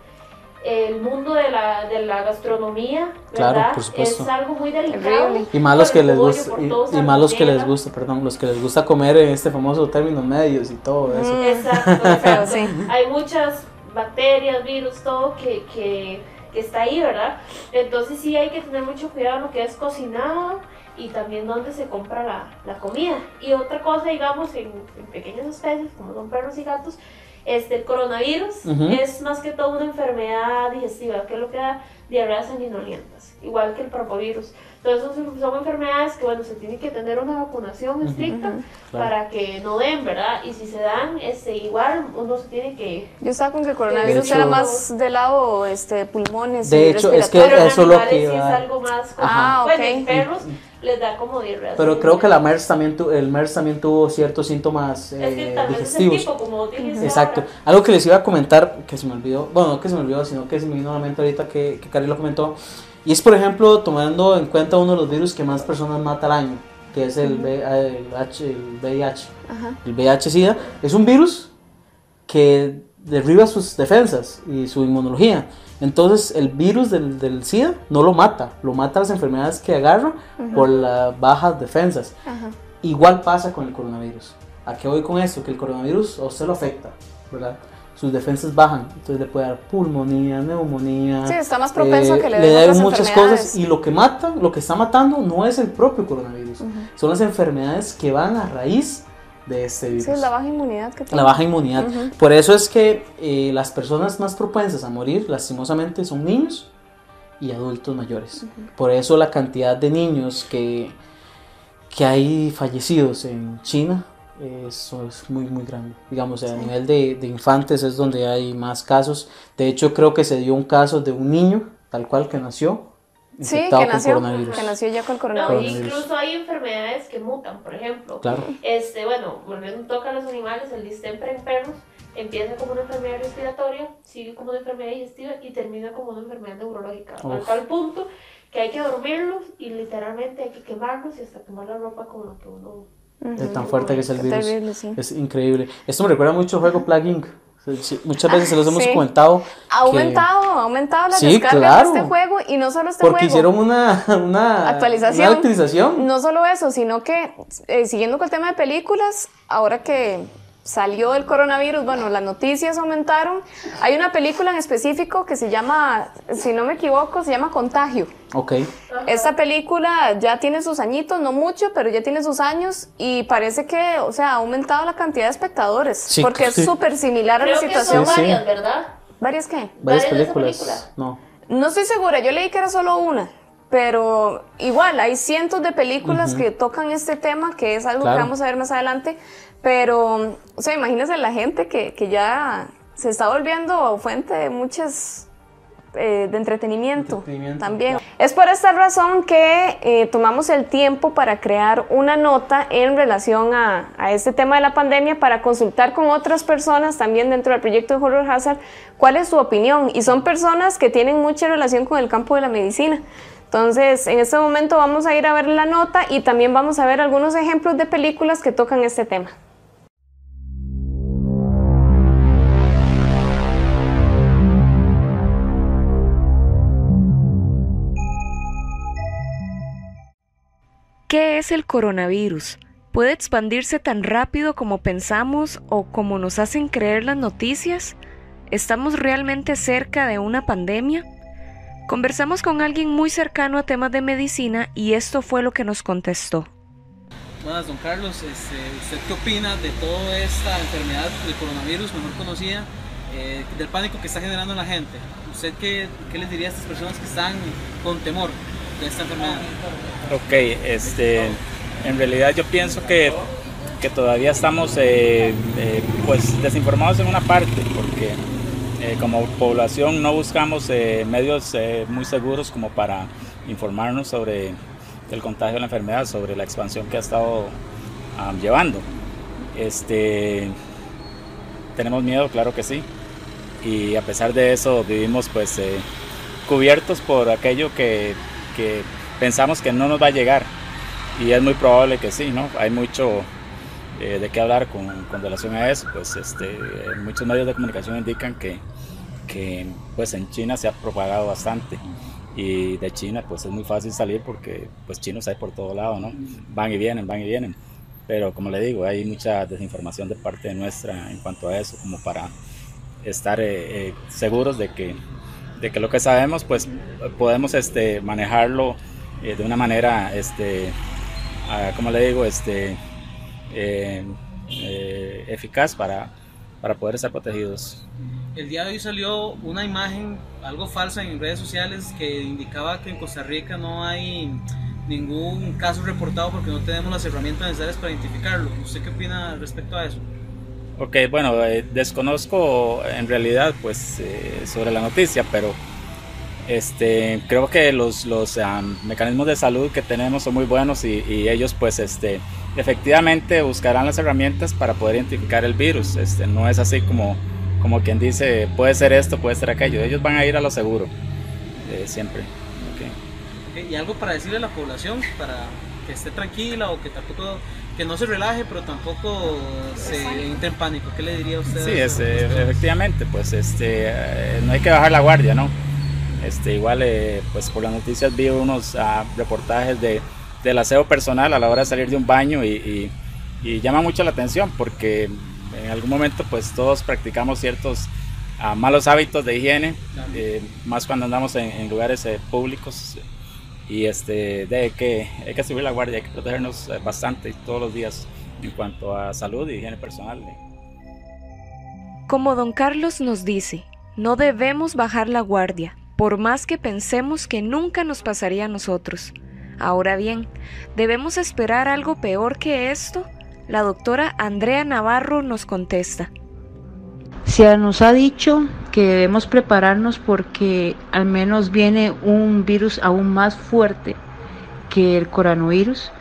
el mundo de la, de la gastronomía, Claro, ¿verdad? por supuesto. Es algo muy delicado. Y más los que les gusta, y, y más los que les gusta, perdón, los que les gusta comer en este famoso término medios y todo eso. Mm. Exacto, exacto. sí. Hay muchas bacterias, virus, todo que, que, que está ahí, ¿verdad? Entonces sí hay que tener mucho cuidado en lo que es cocinado y también dónde se compra la, la comida. Y otra cosa, digamos, en, en pequeñas especies, como son perros y gatos, Este, el coronavirus es más que todo una enfermedad digestiva, que es lo que da diarreas sanguinolientas, igual que el parvovirus. Entonces son, enfermedades que, bueno, se tiene que tener una vacunación estricta para que no den, ¿verdad? Y si se dan, este, igual uno se tiene que... Yo estaba con que el coronavirus era más del lado este, pulmones De hecho, es que eso es lo que... es algo más... Ah, bueno, en perros les da como diarrea. Pero creo que la MERS también, el MERS también tuvo ciertos síntomas eh, digestivos. Es tipo, como Exacto. Algo que les iba a comentar, que se me olvidó, bueno, no que se me olvidó, sino que se me vino a la mente ahorita que, que Cari lo comentó, y es, por ejemplo, tomando en cuenta uno de los virus que más personas mata al año, que es el, VIH. El VIH-Sida es un virus que derriba sus defensas y su inmunología. Entonces, el virus del, del SIDA no lo mata, lo mata las enfermedades que agarra por las bajas defensas. Igual pasa con el coronavirus. ¿A qué voy con esto? Que el coronavirus o se lo afecta, ¿verdad? sus defensas bajan, entonces le puede dar pulmonía, neumonía. Sí, está más propenso a que le, den muchas cosas y lo que mata, lo que está matando no es el propio coronavirus, son las enfermedades que van a raíz de este virus. Sí, la baja inmunidad que tiene. La baja inmunidad. Por eso es que eh, las personas más propensas a morir, lastimosamente, son niños y adultos mayores. Por eso la cantidad de niños que, que hay fallecidos en China eso es muy muy grande. Digamos, a nivel de, de, infantes es donde hay más casos. De hecho, creo que se dio un caso de un niño, tal cual que nació. Sí, que nació, que nació ya con coronavirus. incluso hay enfermedades que mutan, por ejemplo. Claro. Este, bueno, volviendo un toque a los animales, el distemper en perros empieza como una enfermedad respiratoria, sigue como una enfermedad digestiva y termina como una enfermedad neurológica. A tal punto que hay que dormirlos y literalmente hay que quemarlos y hasta quemar la ropa con lo que uno es tan fuerte que es el virus. Es increíble. Esto me recuerda mucho al juego Plague Inc. Muchas veces se los hemos comentado. Ha aumentado, ha aumentado la descarga de este juego y no solo este Porque hicieron una, una, actualización. una, actualización. No solo eso, sino que eh, siguiendo con el tema de películas, ahora que salió el coronavirus, bueno, las noticias aumentaron. Hay una película en específico que se llama, si no me equivoco, se llama Contagio. Ok. Esta película ya tiene sus añitos, no mucho, pero ya tiene sus años y parece que, o sea, ha aumentado la cantidad de espectadores. Sí, porque es súper similar a la situación. Son varias, ¿verdad? ¿Varias qué? Varias, películas. No. No estoy segura, yo leí que era solo una. Pero igual, hay cientos de películas que tocan este tema, que es algo que vamos a ver más adelante. Pero, o sea, imagínense la gente que, que ya se está volviendo fuente de muchas eh, de entretenimiento, también. Es por esta razón que eh, tomamos el tiempo para crear una nota en relación a, a, este tema de la pandemia para consultar con otras personas también dentro del proyecto de Horror Hazard cuál es su opinión. Y son personas que tienen mucha relación con el campo de la medicina. Entonces, en este momento vamos a ir a ver la nota y también vamos a ver algunos ejemplos de películas que tocan este tema. ¿Qué es el coronavirus? ¿Puede expandirse tan rápido como pensamos o como nos hacen creer las noticias? ¿Estamos realmente cerca de una pandemia? Conversamos con alguien muy cercano a temas de medicina y esto fue lo que nos contestó. Buenas, don Carlos. Este, ¿Usted qué opina de toda esta enfermedad del coronavirus, mejor conocida, eh, del pánico que está generando en la gente? ¿Usted qué les diría a estas personas que están con temor? De esta enfermedad? Ok, este, en realidad yo pienso que, que todavía estamos eh, eh, pues desinformados en una parte, porque eh, como población no buscamos medios muy seguros como para informarnos sobre el contagio de la enfermedad, sobre la expansión que ha estado llevando. Este, tenemos miedo, claro que sí, y a pesar de eso vivimos pues cubiertos por aquello que que pensamos que no nos va a llegar y es muy probable que sí, ¿no? Hay mucho eh, de qué hablar con, con, relación a eso, pues este, muchos medios de comunicación indican que, que pues en China se ha propagado bastante y de China pues es muy fácil salir porque pues chinos hay por todo lado, ¿no? Van y vienen, van y vienen. Pero como le digo, hay mucha desinformación de parte nuestra en cuanto a eso, como para estar eh, eh, seguros de que de que lo que sabemos pues podemos este, manejarlo eh, de una manera, este, ah, le digo, este, eh, eh, eficaz para, para poder estar protegidos. El día de hoy salió una imagen, algo falsa en redes sociales, que indicaba que en Costa Rica no hay ningún caso reportado porque no tenemos las herramientas necesarias para identificarlo. ¿Usted qué opina respecto a eso? Ok, bueno, eh, desconozco en realidad pues eh, sobre la noticia, pero este, creo que los, los mecanismos de salud que tenemos son muy buenos y, y, ellos pues este, efectivamente buscarán las herramientas para poder identificar el virus. Este, no es así como, como quien dice puede ser esto, puede ser aquello. Ellos van a ir a lo seguro, eh, siempre. ¿Y algo para decirle a la población para que esté tranquila o que tampoco que no se relaje, pero tampoco se entre en pánico. ¿Qué le diría a usted? Sí, este, efectivamente, pues este, no hay que bajar la guardia, ¿no? Este, igual, eh, pues por las noticias vi unos uh, reportajes de, del aseo personal a la hora de salir de un baño y, y, y, llama mucho la atención porque en algún momento pues todos practicamos ciertos uh, malos hábitos de higiene, eh, más cuando andamos en, en lugares eh, públicos y este, de que hay que subir la guardia, hay que protegernos bastante todos los días en cuanto a salud y higiene personal. Como don Carlos nos dice, no debemos bajar la guardia, por más que pensemos que nunca nos pasaría a nosotros. Ahora bien, ¿debemos esperar algo peor que esto? La doctora Andrea Navarro nos contesta. Se nos ha dicho que debemos prepararnos porque al menos viene un virus aún más fuerte que el coronavirus.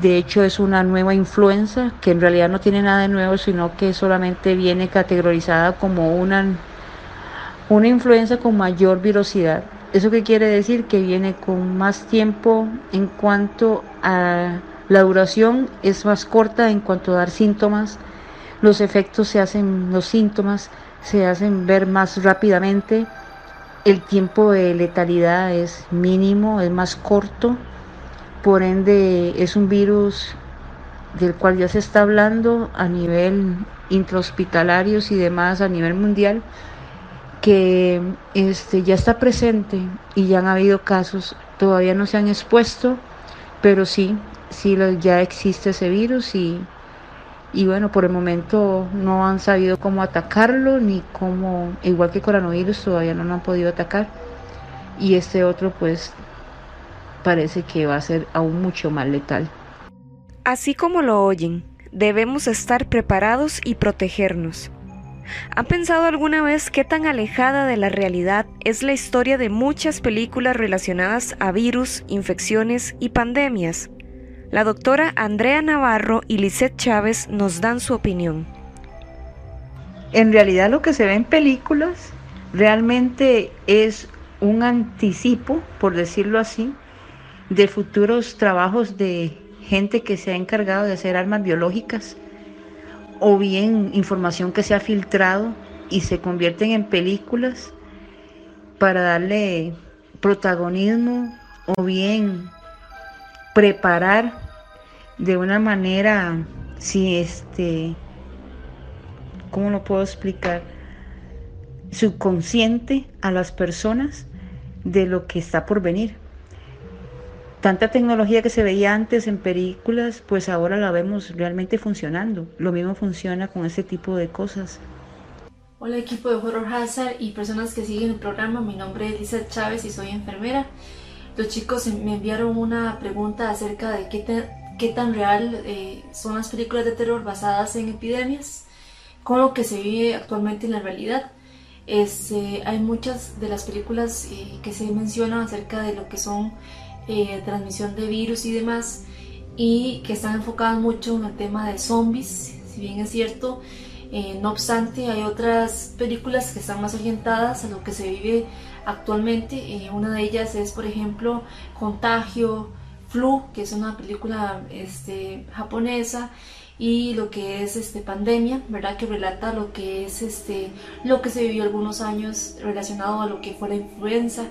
De hecho es una nueva influenza que en realidad no tiene nada de nuevo, sino que solamente viene categorizada como una una influenza con mayor virosidad. ¿Eso qué quiere decir? Que viene con más tiempo en cuanto a la duración, es más corta en cuanto a dar síntomas, los efectos se hacen, los síntomas se hacen ver más rápidamente, el tiempo de letalidad es mínimo, es más corto, por ende es un virus del cual ya se está hablando a nivel intrahospitalarios y demás a nivel mundial que este, ya está presente y ya han habido casos, todavía no se han expuesto, pero sí, sí ya existe ese virus y, y bueno, por el momento no han sabido cómo atacarlo, ni cómo, igual que coronavirus, todavía no lo han podido atacar. Y este otro pues parece que va a ser aún mucho más letal. Así como lo oyen, debemos estar preparados y protegernos. ¿Han pensado alguna vez qué tan alejada de la realidad es la historia de muchas películas relacionadas a virus, infecciones y pandemias? La doctora Andrea Navarro y Lisette Chávez nos dan su opinión. En realidad lo que se ve en películas realmente es un anticipo, por decirlo así, de futuros trabajos de gente que se ha encargado de hacer armas biológicas o bien información que se ha filtrado y se convierten en películas para darle protagonismo o bien preparar de una manera si este cómo lo puedo explicar subconsciente a las personas de lo que está por venir tanta tecnología que se veía antes en películas, pues ahora la vemos realmente funcionando. Lo mismo funciona con este tipo de cosas. Hola equipo de Horror Hazard y personas que siguen el programa, mi nombre es Lisa Chávez y soy enfermera. Los chicos me enviaron una pregunta acerca de qué, tan real eh, son las películas de terror basadas en epidemias, con lo que se vive actualmente en la realidad. Este, hay muchas de las películas eh, que se mencionan acerca de lo que son eh, transmisión de virus y demás, y que están enfocadas mucho en el tema de zombies, si bien es cierto. No obstante, hay otras películas que están más orientadas a lo que se vive actualmente. Eh, una de ellas es, por ejemplo, Contagio, Flu, que es una película este, japonesa y lo que es este pandemia, ¿verdad? Que relata lo que es este lo que se vivió algunos años relacionado a lo que fue la influenza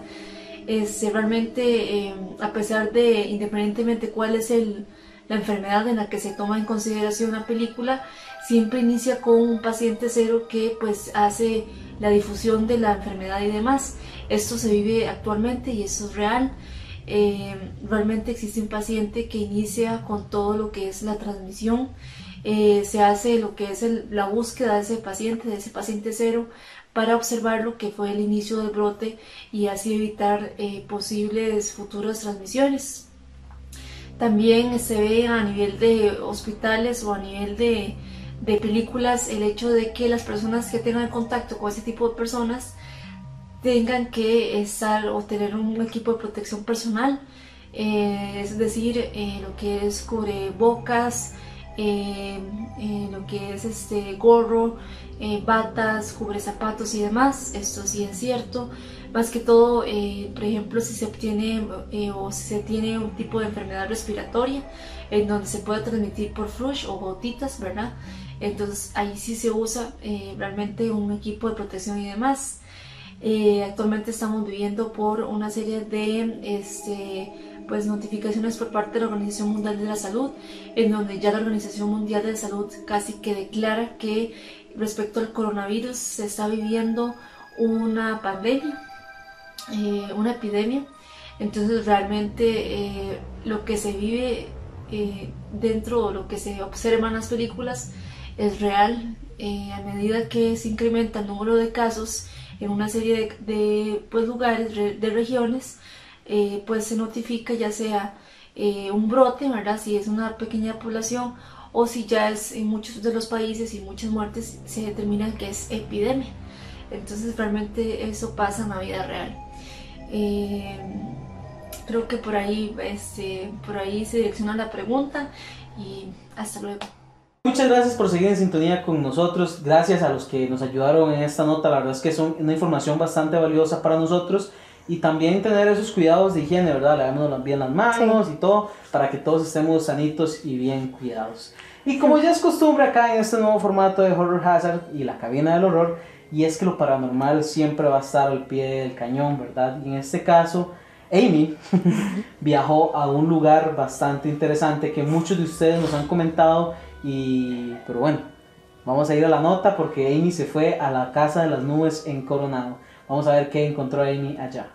este, realmente, em, a pesar de, independientemente cuál es el, la enfermedad en la que se toma en consideración la película, siempre inicia con un paciente cero que pues hace la difusión de la enfermedad y demás. Esto se vive actualmente y eso es real. Em, realmente existe un paciente que inicia con todo lo que es la transmisión eh, se hace lo que es la búsqueda de ese paciente, de ese paciente cero, para observar lo que fue el inicio del brote y así evitar eh, posibles futuras transmisiones. También se ve a nivel de hospitales o a nivel de, de películas el hecho de que las personas que tengan contacto con ese tipo de personas tengan que estar o tener un equipo de protección personal, eh, es decir, eh, lo que es cubrebocas, eh, lo que es este gorro, batas, cubre zapatos y demás. Esto sí es cierto. Más que todo, por ejemplo, si se obtiene o si se tiene un tipo de enfermedad respiratoria en donde se puede transmitir por flush o gotitas, ¿verdad? Entonces ahí sí se usa realmente un equipo de protección y demás. actualmente estamos viviendo por una serie de este, pues notificaciones por parte de la Organización Mundial de la Salud, en donde ya la Organización Mundial de la Salud casi que declara que respecto al coronavirus se está viviendo una pandemia, eh, una epidemia. Entonces realmente eh, lo que se vive eh, dentro de lo que se observa en las películas es real. a medida que se incrementa el número de casos en una serie de, pues, lugares, de regiones, eh, pues se notifica ya sea eh, un brote, ¿verdad? Si es una pequeña población o si ya es en muchos de los países y muchas muertes se determina que es epidemia. Entonces realmente eso pasa en la vida real. Eh, creo que por ahí, este, por ahí se direcciona la pregunta y hasta luego. Muchas gracias por seguir en sintonía con nosotros. Gracias a los que nos ayudaron en esta nota. La verdad es que son una información bastante valiosa para nosotros y también tener esos cuidados de higiene, ¿verdad? Lavémonos bien las manos y todo para que todos estemos sanitos y bien cuidados. Y como ya es costumbre acá en este nuevo formato de Horror Hazard y la cabina del horror, y es que lo paranormal siempre va a estar al pie del cañón, ¿verdad? Y en este caso, Amy viajó a un lugar bastante interesante que muchos de ustedes nos han comentado y pero bueno, vamos a ir a la nota porque Amy se fue a la casa de las nubes en Coronado. Vamos a ver qué encontró Amy allá.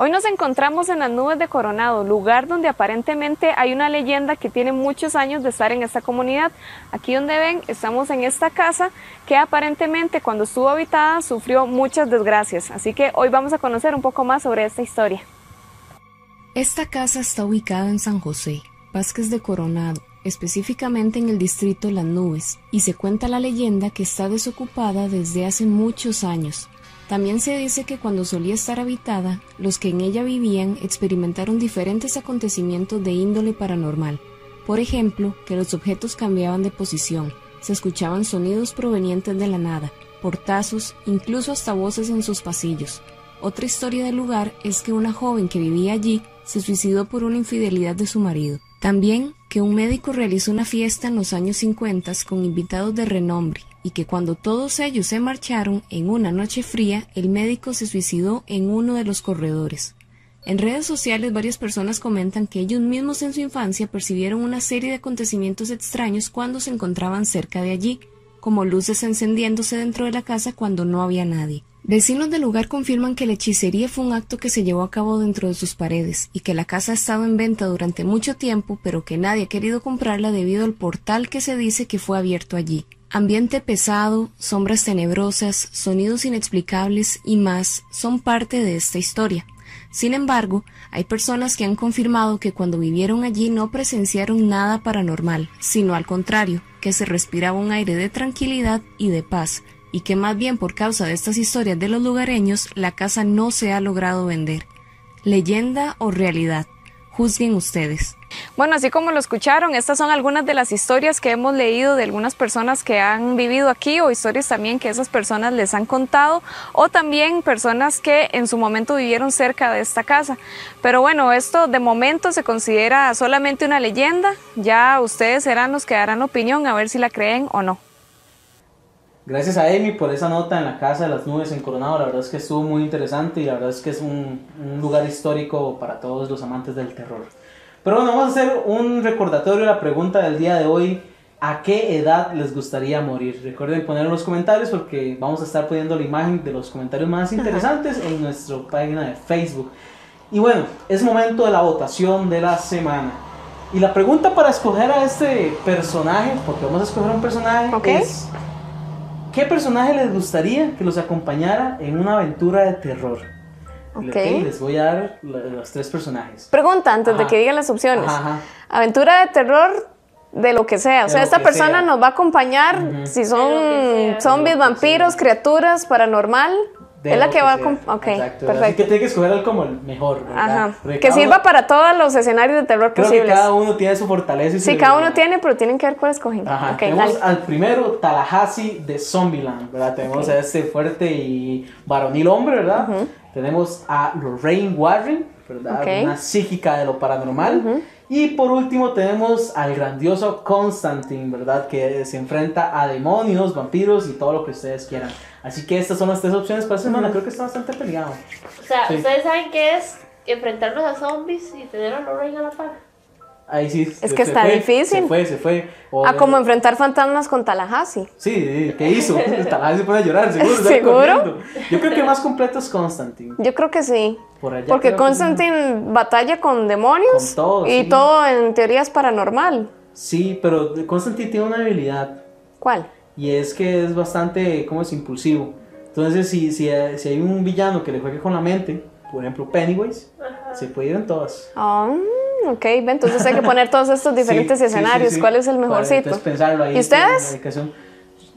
Hoy nos encontramos en las nubes de Coronado, lugar donde aparentemente hay una leyenda que tiene muchos años de estar en esta comunidad. Aquí donde ven, estamos en esta casa que aparentemente cuando estuvo habitada sufrió muchas desgracias. Así que hoy vamos a conocer un poco más sobre esta historia. Esta casa está ubicada en San José, Vázquez de Coronado, específicamente en el distrito Las Nubes, y se cuenta la leyenda que está desocupada desde hace muchos años, también se dice que cuando solía estar habitada, los que en ella vivían experimentaron diferentes acontecimientos de índole paranormal. Por ejemplo, que los objetos cambiaban de posición, se escuchaban sonidos provenientes de la nada, portazos, incluso hasta voces en sus pasillos. Otra historia del lugar es que una joven que vivía allí se suicidó por una infidelidad de su marido. También que un médico realizó una fiesta en los años 50 con invitados de renombre y que cuando todos ellos se marcharon en una noche fría, el médico se suicidó en uno de los corredores. En redes sociales varias personas comentan que ellos mismos en su infancia percibieron una serie de acontecimientos extraños cuando se encontraban cerca de allí, como luces encendiéndose dentro de la casa cuando no había nadie. Vecinos del lugar confirman que la hechicería fue un acto que se llevó a cabo dentro de sus paredes y que la casa ha estado en venta durante mucho tiempo, pero que nadie ha querido comprarla debido al portal que se dice que fue abierto allí. Ambiente pesado, sombras tenebrosas, sonidos inexplicables y más son parte de esta historia. Sin embargo, hay personas que han confirmado que cuando vivieron allí no presenciaron nada paranormal, sino al contrario, que se respiraba un aire de tranquilidad y de paz, y que más bien por causa de estas historias de los lugareños la casa no se ha logrado vender. Leyenda o realidad. Juzguen ustedes. Bueno, así como lo escucharon, estas son algunas de las historias que hemos leído de algunas personas que han vivido aquí o historias también que esas personas les han contado o también personas que en su momento vivieron cerca de esta casa. Pero bueno, esto de momento se considera solamente una leyenda, ya ustedes serán los que darán opinión a ver si la creen o no. Gracias a Amy por esa nota en la Casa de las Nubes en Coronado. La verdad es que estuvo muy interesante y la verdad es que es un, un lugar histórico para todos los amantes del terror. Pero bueno, vamos a hacer un recordatorio de la pregunta del día de hoy. ¿A qué edad les gustaría morir? Recuerden poner en los comentarios porque vamos a estar poniendo la imagen de los comentarios más interesantes en nuestra página de Facebook. Y bueno, es momento de la votación de la semana. Y la pregunta para escoger a este personaje, porque vamos a escoger un personaje, es ¿Qué personaje les gustaría que los acompañara en una aventura de terror? Ok. Les voy a dar los tres personajes. Pregunta antes de Ajá. que digan las opciones. Ajá, ajá. Aventura de terror de lo que sea. O De sea, esta persona sea. nos va a acompañar si son zombies, vampiros, criaturas, paranormal. Es la lo que va a... sea. com- Ok, Exacto. Así que perfecto. tiene que escoger al como el mejor. ¿verdad? Ajá. Porque Que sirva uno- para todos los escenarios de terror Creo que posibles. cada uno tiene su fortaleza y su Sí, cada uno tiene, pero tienen que ver cuál escogen. Ajá, Ok, tenemos dale. al primero Tallahassee de Zombieland, ¿verdad? Tenemos Ok. a este fuerte y varonil hombre, ¿verdad? Tenemos a Lorraine Warren, ¿verdad? Ok. Una psíquica de lo paranormal. Y por último tenemos al grandioso Constantine, ¿verdad? Que se enfrenta a demonios, vampiros y todo lo que ustedes quieran. Así que estas son las tres opciones para esta semana. Creo que está bastante peleado. O sea, Sí. ¿ustedes saben qué es enfrentarnos a zombies y tener a Lorraine a la par? Ahí sí. Es se- que se está fue, difícil. Se fue, se fue. O- A como enfrentar fantasmas con Tallahassee. Sí, sí, ¿qué hizo? Tallahassee a llorar, seguro. ¿Seguro? Yo creo que más completo es Constantine. Yo creo que sí. Por allá Porque creo que Constantine batalla con demonios Con todo, y sí. todo en teoría es paranormal. Sí, pero Constantine tiene una debilidad. ¿Cuál? Y es que es bastante, ¿cómo es? Impulsivo. Entonces, si, si, si hay un villano que le juegue con la mente, por ejemplo Pennywise, se puede ir en todas. Ah, ok, entonces hay que poner todos estos diferentes Sí, sí, sí, escenarios. sí. ¿Cuál es el mejorcito? entonces, pensarlo ahí. ¿Y ustedes?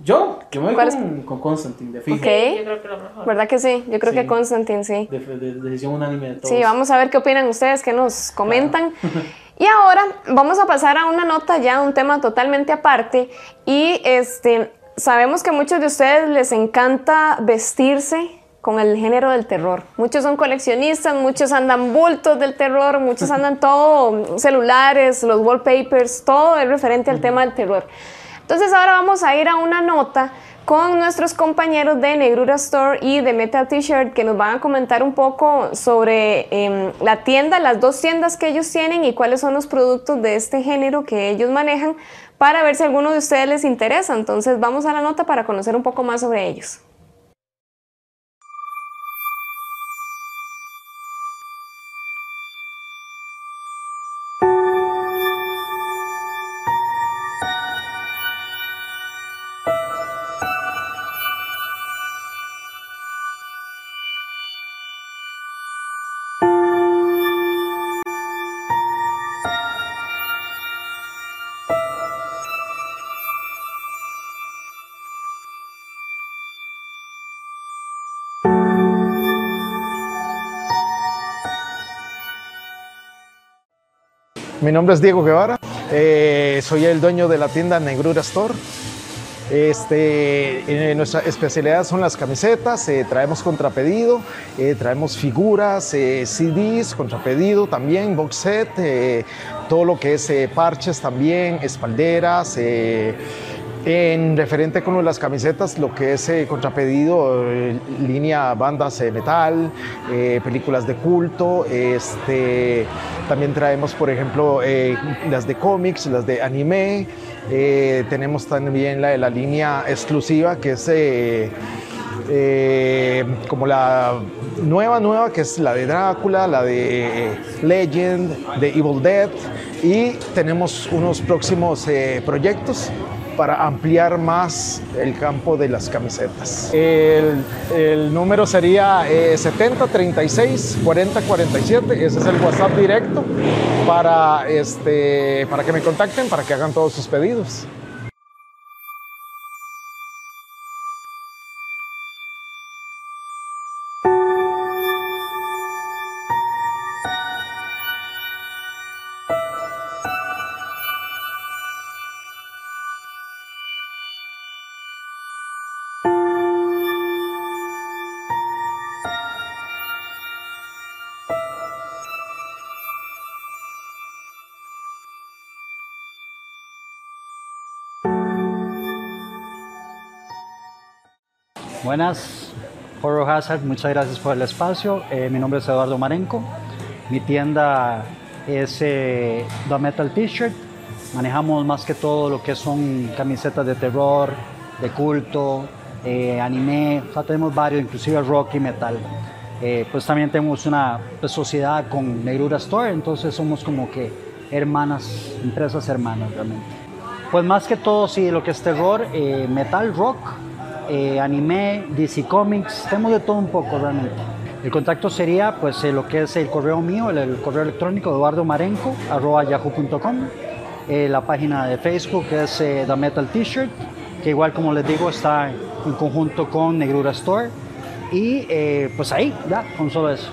Yo, yo me voy con, con Constantine, de fijo. Ok. Yo creo que lo mejor. ¿Verdad que sí? Yo creo Sí. que Constantine sí. De, de- decisión unánime de todos. Sí, vamos a ver qué opinan ustedes, qué nos comentan. Y ahora vamos a pasar a una nota ya, un tema totalmente aparte. Y este, sabemos que a muchos de ustedes les encanta vestirse con el género del terror. Muchos son coleccionistas, muchos andan bultos del terror, muchos andan todo, celulares, los wallpapers, todo es referente al tema del terror. Entonces ahora vamos a ir a una nota con nuestros compañeros de Negrura Store y de Metal T-Shirt que nos van a comentar un poco sobre em, la tienda, las dos tiendas que ellos tienen y cuáles son los productos de este género que ellos manejan para ver si alguno de ustedes les interesa. Entonces vamos a la nota para conocer un poco más sobre ellos. Mi nombre es Diego Guevara, eh, soy el dueño de la tienda Negrura Store. Este, eh, nuestra especialidad son las camisetas, eh, traemos contrapedido, traemos figuras, CDs, contrapedido también, box set, todo lo que es parches también, espalderas. Eh, en referente con las camisetas, lo que es eh, contrapedido, eh, línea bandas de metal, eh, películas de culto, este, también traemos, por ejemplo, eh, las de cómics, las de anime, eh, tenemos también la de la línea exclusiva que es eh, eh, como la nueva, nueva, que es la de Drácula, la de Legend, de Evil Dead, y tenemos unos próximos eh, proyectos para ampliar más el campo de las camisetas. El, número sería eh, 70 36 40 47, ese es el WhatsApp directo para, este, para que me contacten, para que hagan todos sus pedidos. Buenas, Horror Hazard, muchas gracias por el espacio. Eh, mi nombre es Eduardo Marenco. Mi tienda es eh, The Metal T-Shirt. Manejamos más que todo lo que son camisetas de terror, de culto, eh, anime, o tenemos varios, inclusive rock y metal. Eh, pues también tenemos una pues, sociedad con Negrura Store, entonces somos como que hermanas, empresas hermanas realmente. Pues más que todo, sí, lo que es terror, eh, metal, rock, anime, DC Comics, tenemos de todo un poco realmente. El contacto sería pues lo que es el correo mío, el, correo electrónico eduardomarenco arroba yahoo.com, la página de Facebook es The Metal T-Shirt, que igual como les digo está en conjunto con Negrura Store y eh, pues ahí, ya, con solo eso.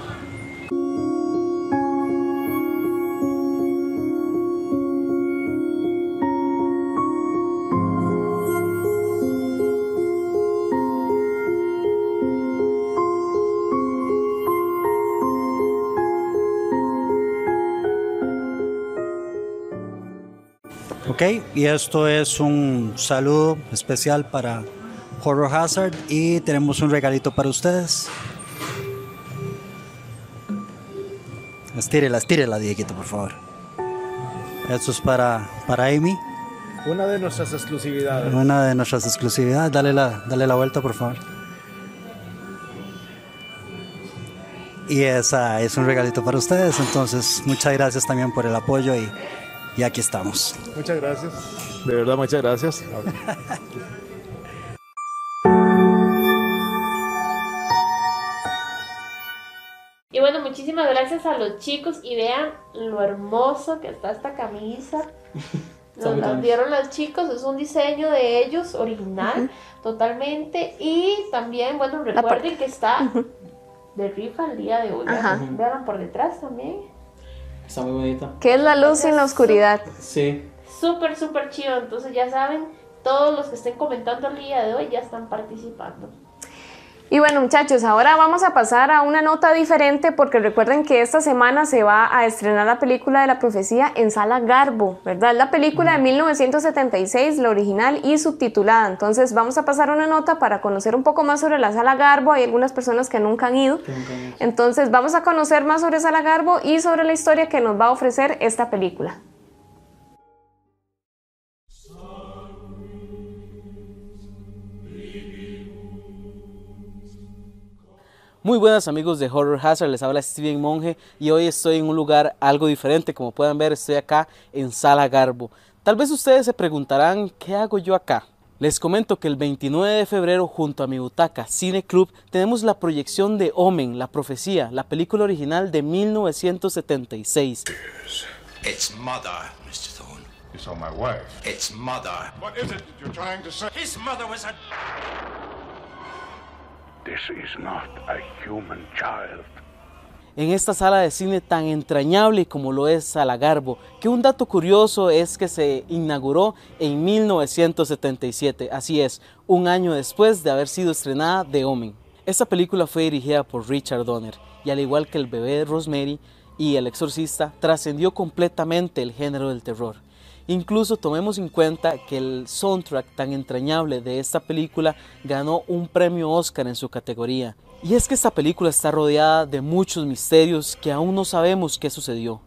Ok, y esto es un saludo especial para Horror Hazard y tenemos un regalito para ustedes. Estírela, estírela, Dieguito, por favor. Esto es para, para Amy. Una de nuestras exclusividades. Una de nuestras exclusividades. Dale la, dale la vuelta, por favor. Y esa es un regalito para ustedes. Entonces, muchas gracias también por el apoyo y, y aquí estamos. Muchas gracias. De verdad, muchas gracias. Y bueno, muchísimas gracias a los chicos y vean lo hermoso que está esta camisa. Nos la dieron los chicos, es un diseño de ellos original, totalmente. Y también, bueno, recuerden que está de rifa el día de hoy. Vean por detrás también. Está muy bonita. ¿Qué es la luz en la oscuridad? Sí. Súper, súper chido. Entonces ya saben, todos los que estén comentando el día de hoy ya están participando. Y bueno muchachos, ahora vamos a pasar a una nota diferente porque recuerden que esta semana se va a estrenar la película de la profecía en Sala Garbo, ¿verdad? La película de 1976, la original y subtitulada. Entonces vamos a pasar una nota para conocer un poco más sobre la Sala Garbo. Hay algunas personas que nunca han ido. Entonces vamos a conocer más sobre Sala Garbo y sobre la historia que nos va a ofrecer esta película. Muy buenas amigos de Horror Hazard, les habla Steven Monge y hoy estoy en un lugar algo diferente, como pueden ver estoy acá en Sala Garbo. Tal vez ustedes se preguntarán, ¿qué hago yo acá? Les comento que el 29 de febrero junto a mi butaca Cine Club tenemos la proyección de Omen, la profecía, la película original de 1976. It's mother, Mr. Thorne. You saw my wife. It's mother. What is it you're trying to say? His mother was a... This is not a human child. En esta sala de cine tan entrañable como lo es Sala Garbo, que un dato curioso es que se inauguró en 1977, así es, un año después de haber sido estrenada The Omen. Esta película fue dirigida por Richard Donner y al igual que El bebé Rosemary y El exorcista, trascendió completamente el género del terror. Incluso tomemos en cuenta que el soundtrack tan entrañable de esta película ganó un premio Oscar en su categoría. Y es que esta película está rodeada de muchos misterios que aún no sabemos qué sucedió.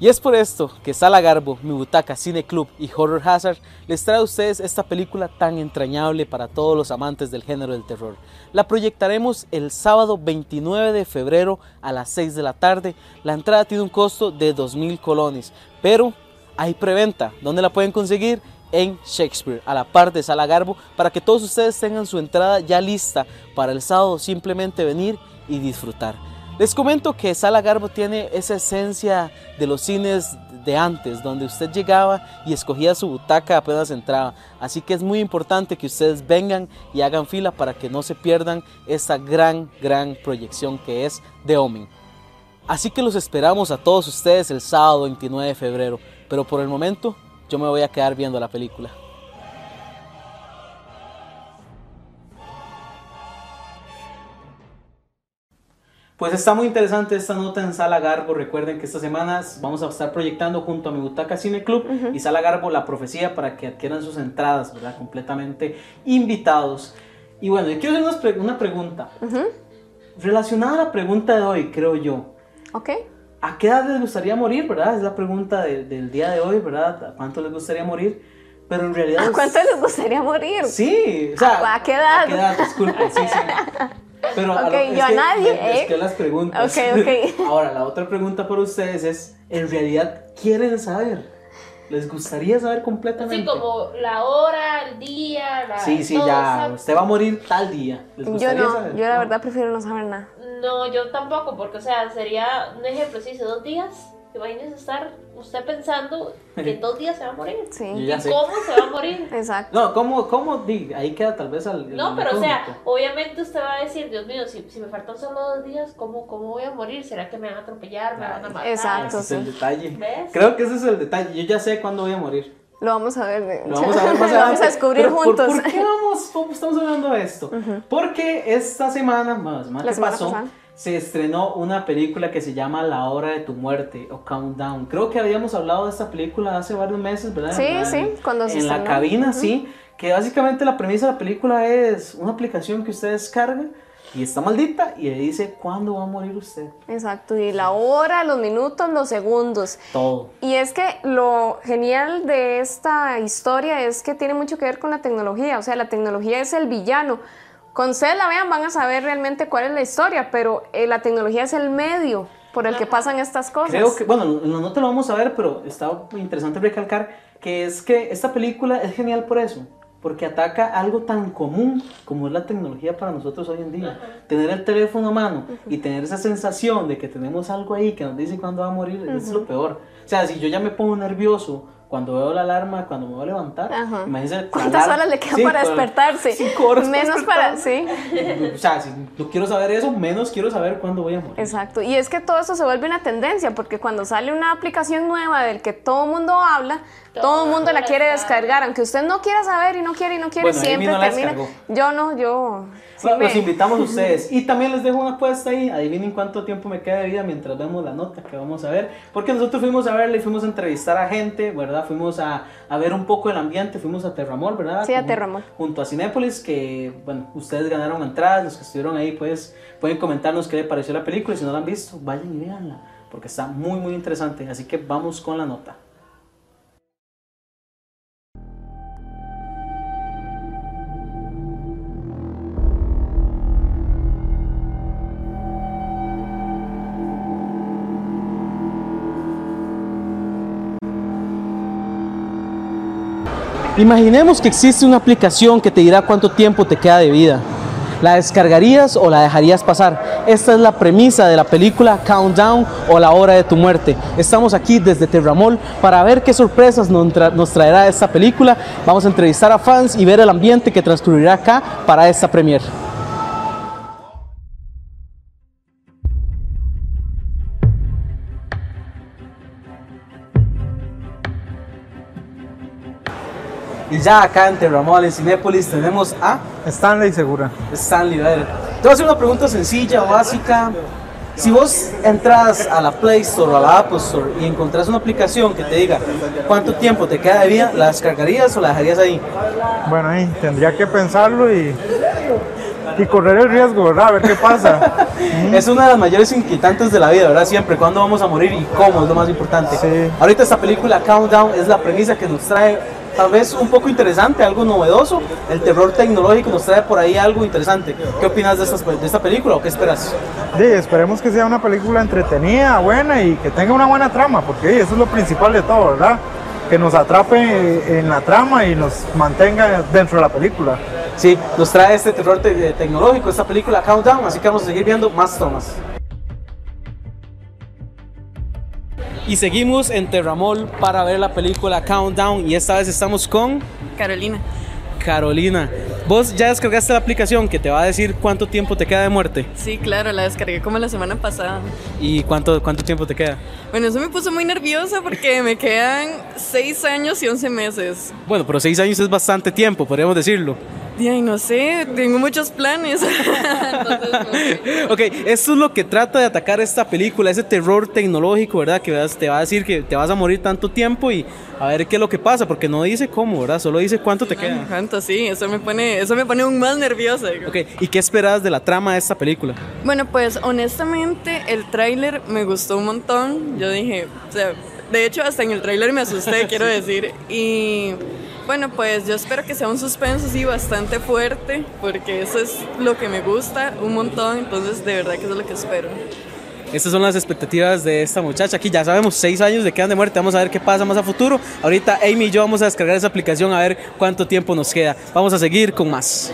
Y es por esto que Sala Garbo, Mi Butaca, Cine Club y Horror Hazard les trae a ustedes esta película tan entrañable para todos los amantes del género del terror. La proyectaremos el sábado 29 de febrero a las 6 de la tarde. La entrada tiene un costo de 2.000 colones, pero hay preventa. ¿Dónde la pueden conseguir? En Shakespeare, a la par de Sala Garbo, para que todos ustedes tengan su entrada ya lista para el sábado simplemente venir y disfrutar. Les comento que Sala Garbo tiene esa esencia de los cines de antes, donde usted llegaba y escogía su butaca apenas entraba. Así que es muy importante que ustedes vengan y hagan fila para que no se pierdan esta gran, gran proyección que es The Omen. Así que los esperamos a todos ustedes el sábado 29 de febrero. Pero por el momento yo me voy a quedar viendo la película. Pues está muy interesante esta nota en Sala Garbo. Recuerden que estas semanas vamos a estar proyectando junto a mi Butaca Cine Club y Sala Garbo La Profecía para que adquieran sus entradas, ¿verdad? Completamente invitados. Y bueno, yo quiero hacer una, pregunta. Relacionada a la pregunta de hoy, creo yo. Ok. ¿A qué edad les gustaría morir, verdad? Es la pregunta del día de hoy, ¿verdad? ¿A cuánto les gustaría morir? Pero en realidad... ¿A cuánto les gustaría morir? Sí, o sea... ¿A qué edad? ¿A qué edad? Disculpe, sí, sí. Pero Ok, a lo- yo a que nadie, me- ¿eh? Es que las preguntas. Ok, ok. Ahora, la otra pregunta para ustedes es, ¿en realidad quieren saber? ¿Les gustaría saber completamente? Así como la hora, el día, la. Sí, sí, ya. Usted va a morir tal día. ¿Les Yo gustaría no, saber? yo la verdad prefiero no saber nada. No, yo tampoco, porque, o sea, sería un ejemplo, si dice dos días, imagínese estar usted pensando que en dos días se va a morir. Sí. ¿Y ya sé. cómo se va a morir? Exacto. No, ¿cómo, cómo? Ahí queda tal vez al... No, pero o sea, obviamente usted va a decir, Dios mío, si, si me faltan solo dos días, ¿cómo, ¿cómo voy a morir? ¿Será que me van a atropellar? ¿Me van a matar? Exacto, Ese es el sí. detalle. ¿Ves? Creo que ese es el detalle. Yo ya sé cuándo voy a morir. Lo vamos a ver. de- Lo vamos a ver más Lo vamos a descubrir Pero, ¿por- juntos. ¿Por, qué vamos, estamos hablando de esto? Porque esta semana, la semana La que pasó, pasada. se estrenó una película que se llama La Hora de tu Muerte o Countdown. Creo que habíamos hablado de esta película hace varios meses, ¿verdad? Sí, la- sí, cuando se En la estrenó. cabina, Ujú. sí. Que básicamente la premisa de la película es una aplicación que usted descarga y está maldita y le dice cuándo va a morir usted. Exacto, y la hora, los minutos, los segundos. Todo. Y es que lo genial de esta historia es que tiene mucho que ver con la tecnología, o sea, la tecnología es el villano. Cuando ustedes la vean van a saber realmente cuál es la historia, pero eh, la tecnología es el medio por el que pasan estas cosas. Creo que, bueno, no, no te lo vamos a ver, pero está interesante recalcar que es que esta película es genial por eso, porque ataca algo tan común como es la tecnología para nosotros hoy en día. Tener el teléfono a mano y tener esa sensación de que tenemos algo ahí que nos dice cuándo va a morir, es lo peor. O sea, si yo ya me pongo nervioso cuando veo la alarma, cuando me voy a levantar, Ajá. imagínense. ¿Cuántas alarma- horas le quedan Sí, para despertarse? Cinco horas Menos para, sí. O sea, si no quiero saber eso, menos quiero saber cuándo voy a morir. Exacto, y es que todo eso se vuelve una tendencia, porque cuando sale una aplicación nueva del que todo el mundo habla, todo el mundo la quiere descargar, aunque usted no quiera saber y no quiere y no quiere, Bueno, siempre no termina. Yo no, yo. Bueno, Los invitamos a ustedes. Y también les dejo una apuesta ahí. Adivinen cuánto tiempo me queda de vida mientras vemos la nota que vamos a ver. Porque nosotros fuimos a verla y fuimos a entrevistar a gente, ¿verdad? Fuimos a, a ver un poco el ambiente. Fuimos a Terramol, ¿verdad? Sí, a Terramol. Junto a Cinépolis, que, bueno, ustedes ganaron entradas. Los que estuvieron ahí, pues, pueden comentarnos qué les pareció la película. Y si no la han visto, vayan y véanla. Porque está muy, muy interesante. Así que vamos con la nota. Imaginemos que existe una aplicación que te dirá cuánto tiempo te queda de vida. ¿La descargarías o la dejarías pasar? Esta es la premisa de la película Countdown o La Hora de tu Muerte. Estamos aquí desde Terramol para ver qué sorpresas nos tra- nos traerá esta película. Vamos a entrevistar a fans y ver el ambiente que transcurrirá acá para esta premiere. Y ya acá en Terramol, en Cinépolis, tenemos a Stanley Segura. Stanley. A ver, te voy a hacer una pregunta sencilla, básica. Si vos entras a la Play Store o a la Apple Store y encontrás una aplicación que te diga cuánto tiempo te queda de vida, ¿la descargarías o la dejarías ahí? Bueno, ahí tendría que pensarlo y, y correr el riesgo, ¿verdad? A ver qué pasa. Es una de las mayores inquietantes de la vida, ¿verdad? Siempre, ¿cuándo vamos a morir y cómo? Es lo más importante. Ahorita esta película Countdown es la premisa que nos trae tal vez un poco interesante, algo novedoso. El terror tecnológico nos trae por ahí algo interesante. ¿Qué opinas de, estas- de esta película o qué esperas? Sí, esperemos que sea una película entretenida, buena y que tenga una buena trama, porque eso es lo principal de todo, ¿verdad? Que nos atrape en la trama y nos mantenga dentro de la película. Sí, nos trae este terror te- tecnológico, esta película Countdown, así que vamos a seguir viendo más tomas. Y seguimos en Terramol para ver la película Countdown y esta vez estamos con Carolina. Carolina. Vos ya descargaste la aplicación que te va a decir cuánto tiempo te queda de muerte Sí, claro, la descargué como la semana pasada. y cuánto, cuánto tiempo te queda. Bueno, eso me puso muy nerviosa porque me quedan 6 años y 11 meses. Bueno, pero seis años es bastante tiempo, podríamos decirlo. Y ay, no sé, tengo muchos planes. Entonces, no sé. Ok, esto es lo que trata de atacar esta película, ese terror tecnológico, ¿verdad? Que vas- te va a decir que te vas a morir tanto tiempo y a ver qué es lo que pasa, porque no dice cómo, ¿verdad? Solo dice cuánto te queda. ¿Cuánto? Sí, eso me pone, eso me pone aún más nerviosa. digo. Ok, ¿y qué esperas de la trama de esta película? Bueno, pues honestamente el tráiler me gustó un montón. Yo dije, o sea, de hecho hasta en el tráiler me asusté, quiero decir. Y bueno, pues yo espero que sea un suspenso así bastante fuerte, porque eso es lo que me gusta un montón. Entonces, de verdad que eso es lo que espero. Estas son las expectativas de esta muchacha. Aquí ya sabemos, seis años de quedan de muerte. Vamos a ver qué pasa más a futuro. Ahorita Amy y yo vamos a descargar esa aplicación a ver cuánto tiempo nos queda. Vamos a seguir con más.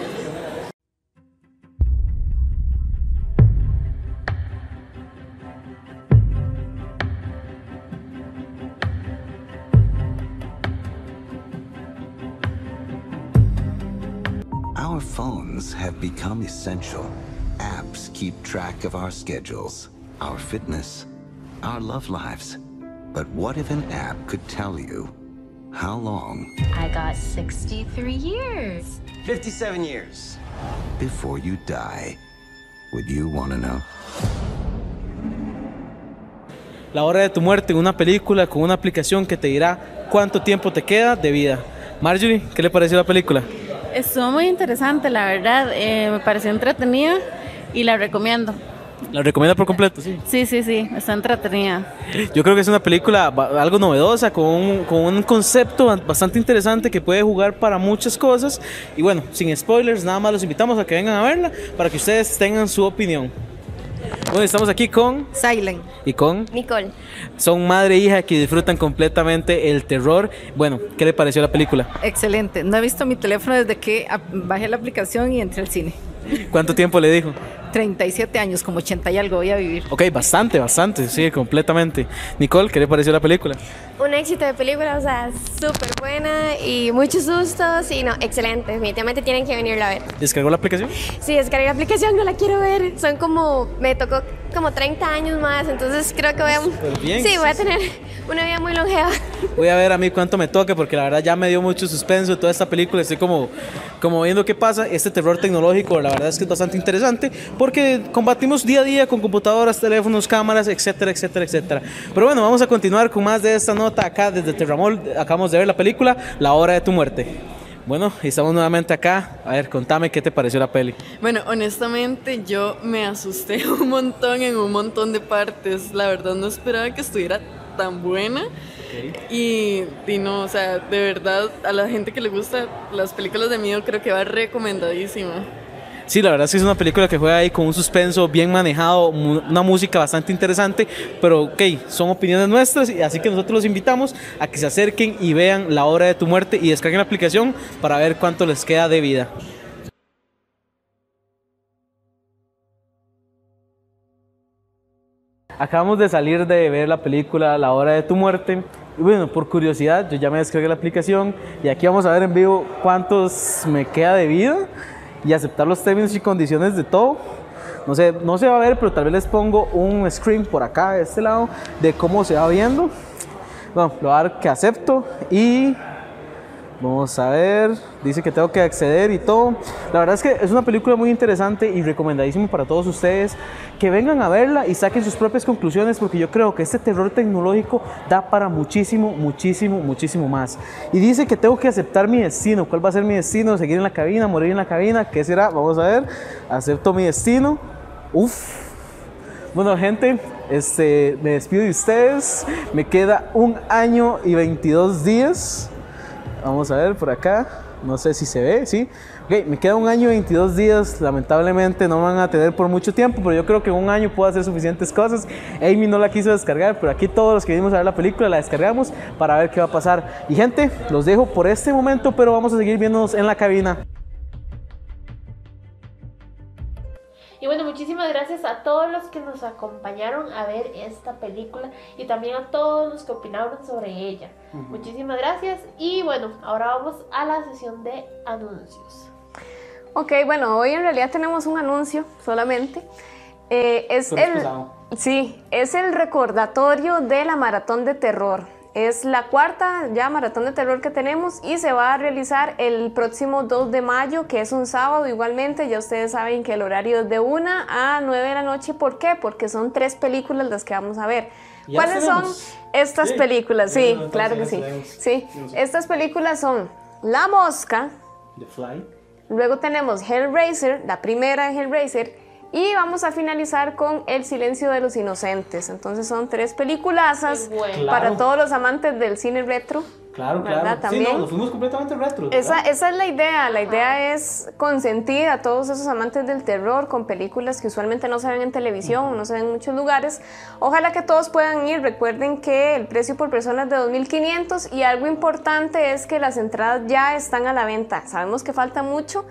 Phones have become essential. Apps keep track of our schedules, our fitness, our love lives. But what if an app could tell you how long I got 63 years. 57 years before you die? Would you want to know? La hora de tu muerte en una película con una aplicación que te dirá cuánto tiempo te queda de vida. Marjorie, ¿qué le pareció la película? Estuvo muy interesante, la verdad. eh, me pareció entretenida y la recomiendo. La recomienda por completo, sí. Sí, sí, sí, está entretenida. Yo creo que es una película algo novedosa, con un, con un concepto ba- bastante interesante que puede jugar para muchas cosas. Y bueno, sin spoilers, nada más los invitamos a que vengan a verla para que ustedes tengan su opinión. Bueno, estamos aquí con Silent. y con Nicole. son madre e hija que disfrutan completamente el terror. Bueno, ¿qué le pareció la película? Excelente. No he visto mi teléfono desde que bajé la aplicación y entré al cine. ¿Cuánto tiempo le dijo? 37 años, como 80 y algo voy a vivir. Ok, bastante, bastante, sí, completamente. Nicole, ¿qué le pareció la película? Un éxito de película, o sea, súper buena y muchos sustos y no, excelente. Definitivamente tienen que venirla a ver. ¿Descargó la aplicación? Sí, descargué la aplicación, no la quiero ver. Son como, me tocó como 30 años más, entonces creo que voy a... Súper bien, sí, voy a tener una vida muy longeva. Voy a ver a mí cuánto me toca porque la verdad ya me dio mucho suspenso toda esta película. Estoy como, como viendo qué pasa. Este terror tecnológico, la verdad es que es bastante interesante porque combatimos día a día con computadoras, teléfonos, cámaras, etcétera, etcétera, etcétera. Pero bueno, vamos a continuar con más de esta nota acá desde Terramol. Acabamos de ver la película La Hora de tu Muerte. Bueno, estamos nuevamente acá. A ver, contame qué te pareció la peli. Bueno, honestamente yo me asusté un montón en un montón de partes. La verdad no esperaba que estuviera tan buena. Y, y no, o sea, de verdad a la gente que le gusta las películas de miedo creo que va recomendadísima. Sí, la verdad es que es una película que juega ahí con un suspenso bien manejado, una música bastante interesante, pero ok, son opiniones nuestras, y así que nosotros los invitamos a que se acerquen y vean La Hora de tu Muerte y descarguen la aplicación para ver cuánto les queda de vida. Acabamos de salir de ver la película La Hora de tu Muerte. Y bueno, por curiosidad, yo ya me descargué la aplicación y aquí vamos a ver en vivo cuántos me queda de vida y aceptar los términos y condiciones de todo. No sé, no se va a ver, pero tal vez les pongo un screen por acá, de este lado, de cómo se va viendo. Bueno, lo voy a dar que acepto y Vamos a ver, dice que tengo que acceder y todo. La verdad es que es una película muy interesante y recomendadísimo para todos ustedes que vengan a verla y saquen sus propias conclusiones porque yo creo que este terror tecnológico da para muchísimo, muchísimo, muchísimo más. Y dice que tengo que aceptar mi destino. ¿Cuál va a ser mi destino? ¿Seguir en la cabina? ¿Morir en la cabina? ¿Qué será? Vamos a ver. Acepto mi destino. Uf. Bueno, gente, este, me despido de ustedes. Me queda un año y 22 días. Vamos a ver por acá. No sé si se ve, sí. Ok, me queda un año y 22 días. Lamentablemente no van a tener por mucho tiempo, pero yo creo que en un año puedo hacer suficientes cosas. Amy no la quiso descargar, pero aquí todos los que vinimos a ver la película la descargamos para ver qué va a pasar. Y gente, los dejo por este momento, pero vamos a seguir viéndonos en la cabina. Y bueno, muchísimas gracias a todos los que nos acompañaron a ver esta película y también a todos los que opinaron sobre ella. Muchísimas gracias y bueno, ahora vamos a la sesión de anuncios. Ok, bueno, hoy en realidad tenemos un anuncio solamente. Eh, es Pero el, pesado. sí, es el recordatorio de la maratón de terror. Es la cuarta ya maratón de terror que tenemos y se va a realizar el próximo 2 de mayo, que es un sábado igualmente. Ya ustedes saben que el horario es de 1 a 9 de la noche. ¿Por qué? Porque son tres películas las que vamos a ver. ¿Cuáles son estas Sí. películas? Sí, claro que sí. Sí, estas películas son La Mosca, The Fly. Luego tenemos Hellraiser, la primera de Hellraiser, y vamos a finalizar con El silencio de los inocentes. Entonces son tres peliculazas bueno. para Claro. todos los amantes del cine retro. Claro, ¿Verdad? claro. Sí, También. no, nos fuimos completamente retro. Esa, esa es la idea, la idea es consentir a todos esos amantes del terror con películas que usualmente no se ven en televisión, no se ven en muchos lugares. Ojalá que todos puedan ir, recuerden que el precio por persona es de 2.500 y algo importante es que las entradas ya están a la venta. Sabemos que falta mucho,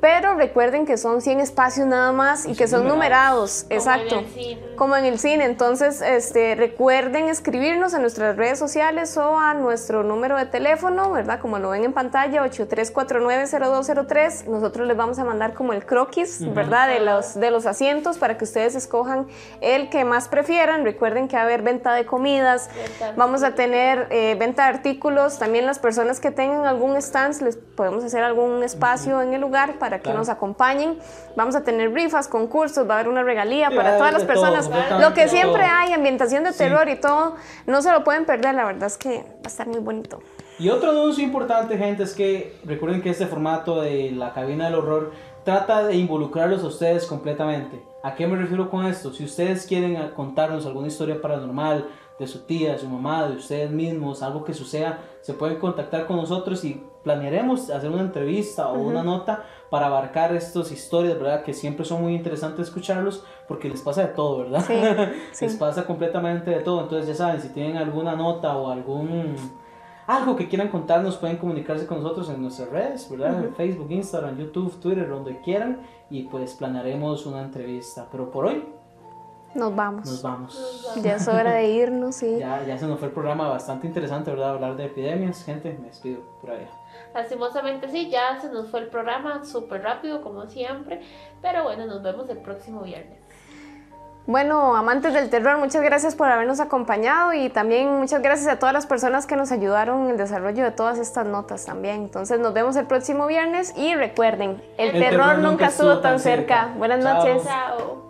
pero recuerden que son 100 espacios nada más y que son numerados, Como en exacto el cine. como en el cine. Entonces, este, recuerden escribirnos en nuestras redes sociales o a nuestro número de teléfono, ¿verdad? Como lo ven en pantalla, 8349-0203. Nosotros les vamos a mandar como el croquis. ¿verdad? De los, de los asientos para que ustedes escojan el que más prefieran. Recuerden que va a haber venta de comidas, vamos a tener eh, venta de artículos. También las personas que tengan algún stand, les podemos hacer algún espacio en el lugar para que Claro. nos acompañen. Vamos a tener rifas, concursos, va a haber una regalía Sí, para todas las todo, personas. completamente Lo que siempre todo. hay, ambientación de Sí. terror y todo, no se lo pueden perder, la verdad es que va a estar muy bonito. Y otro anuncio importante, gente, es que recuerden que este formato de la cabina del horror trata de involucrarlos a ustedes completamente. ¿A qué me refiero con esto? Si ustedes quieren contarnos alguna historia paranormal de su tía, de su mamá, de ustedes mismos, algo que suceda, se pueden contactar con nosotros y planearemos hacer una entrevista o Ujú. una nota para abarcar estas historias, ¿verdad? Que siempre son muy interesantes escucharlos porque les pasa de todo, ¿verdad? Sí, sí. les pasa completamente de todo. Entonces ya saben, si tienen alguna nota o algún algo que quieran contarnos, pueden comunicarse con nosotros en nuestras redes, ¿verdad? En Ujú. Facebook, Instagram, YouTube, Twitter, donde quieran y pues planearemos una entrevista. Pero por hoy Nos vamos. nos vamos. Ya es hora de irnos, sí. Ya, ya se nos fue el programa bastante interesante, ¿verdad? Hablar de epidemias. Gente, me despido por allá. Lastimosamente sí, ya se nos fue el programa súper rápido como siempre, pero bueno, nos vemos el próximo viernes. Bueno, amantes del terror, muchas gracias por habernos acompañado y también muchas gracias a todas las personas que nos ayudaron en el desarrollo de todas estas notas también. Entonces nos vemos el próximo viernes y recuerden, el, terror, nunca estuvo tan cerca. Buenas Chao. noches. Chao.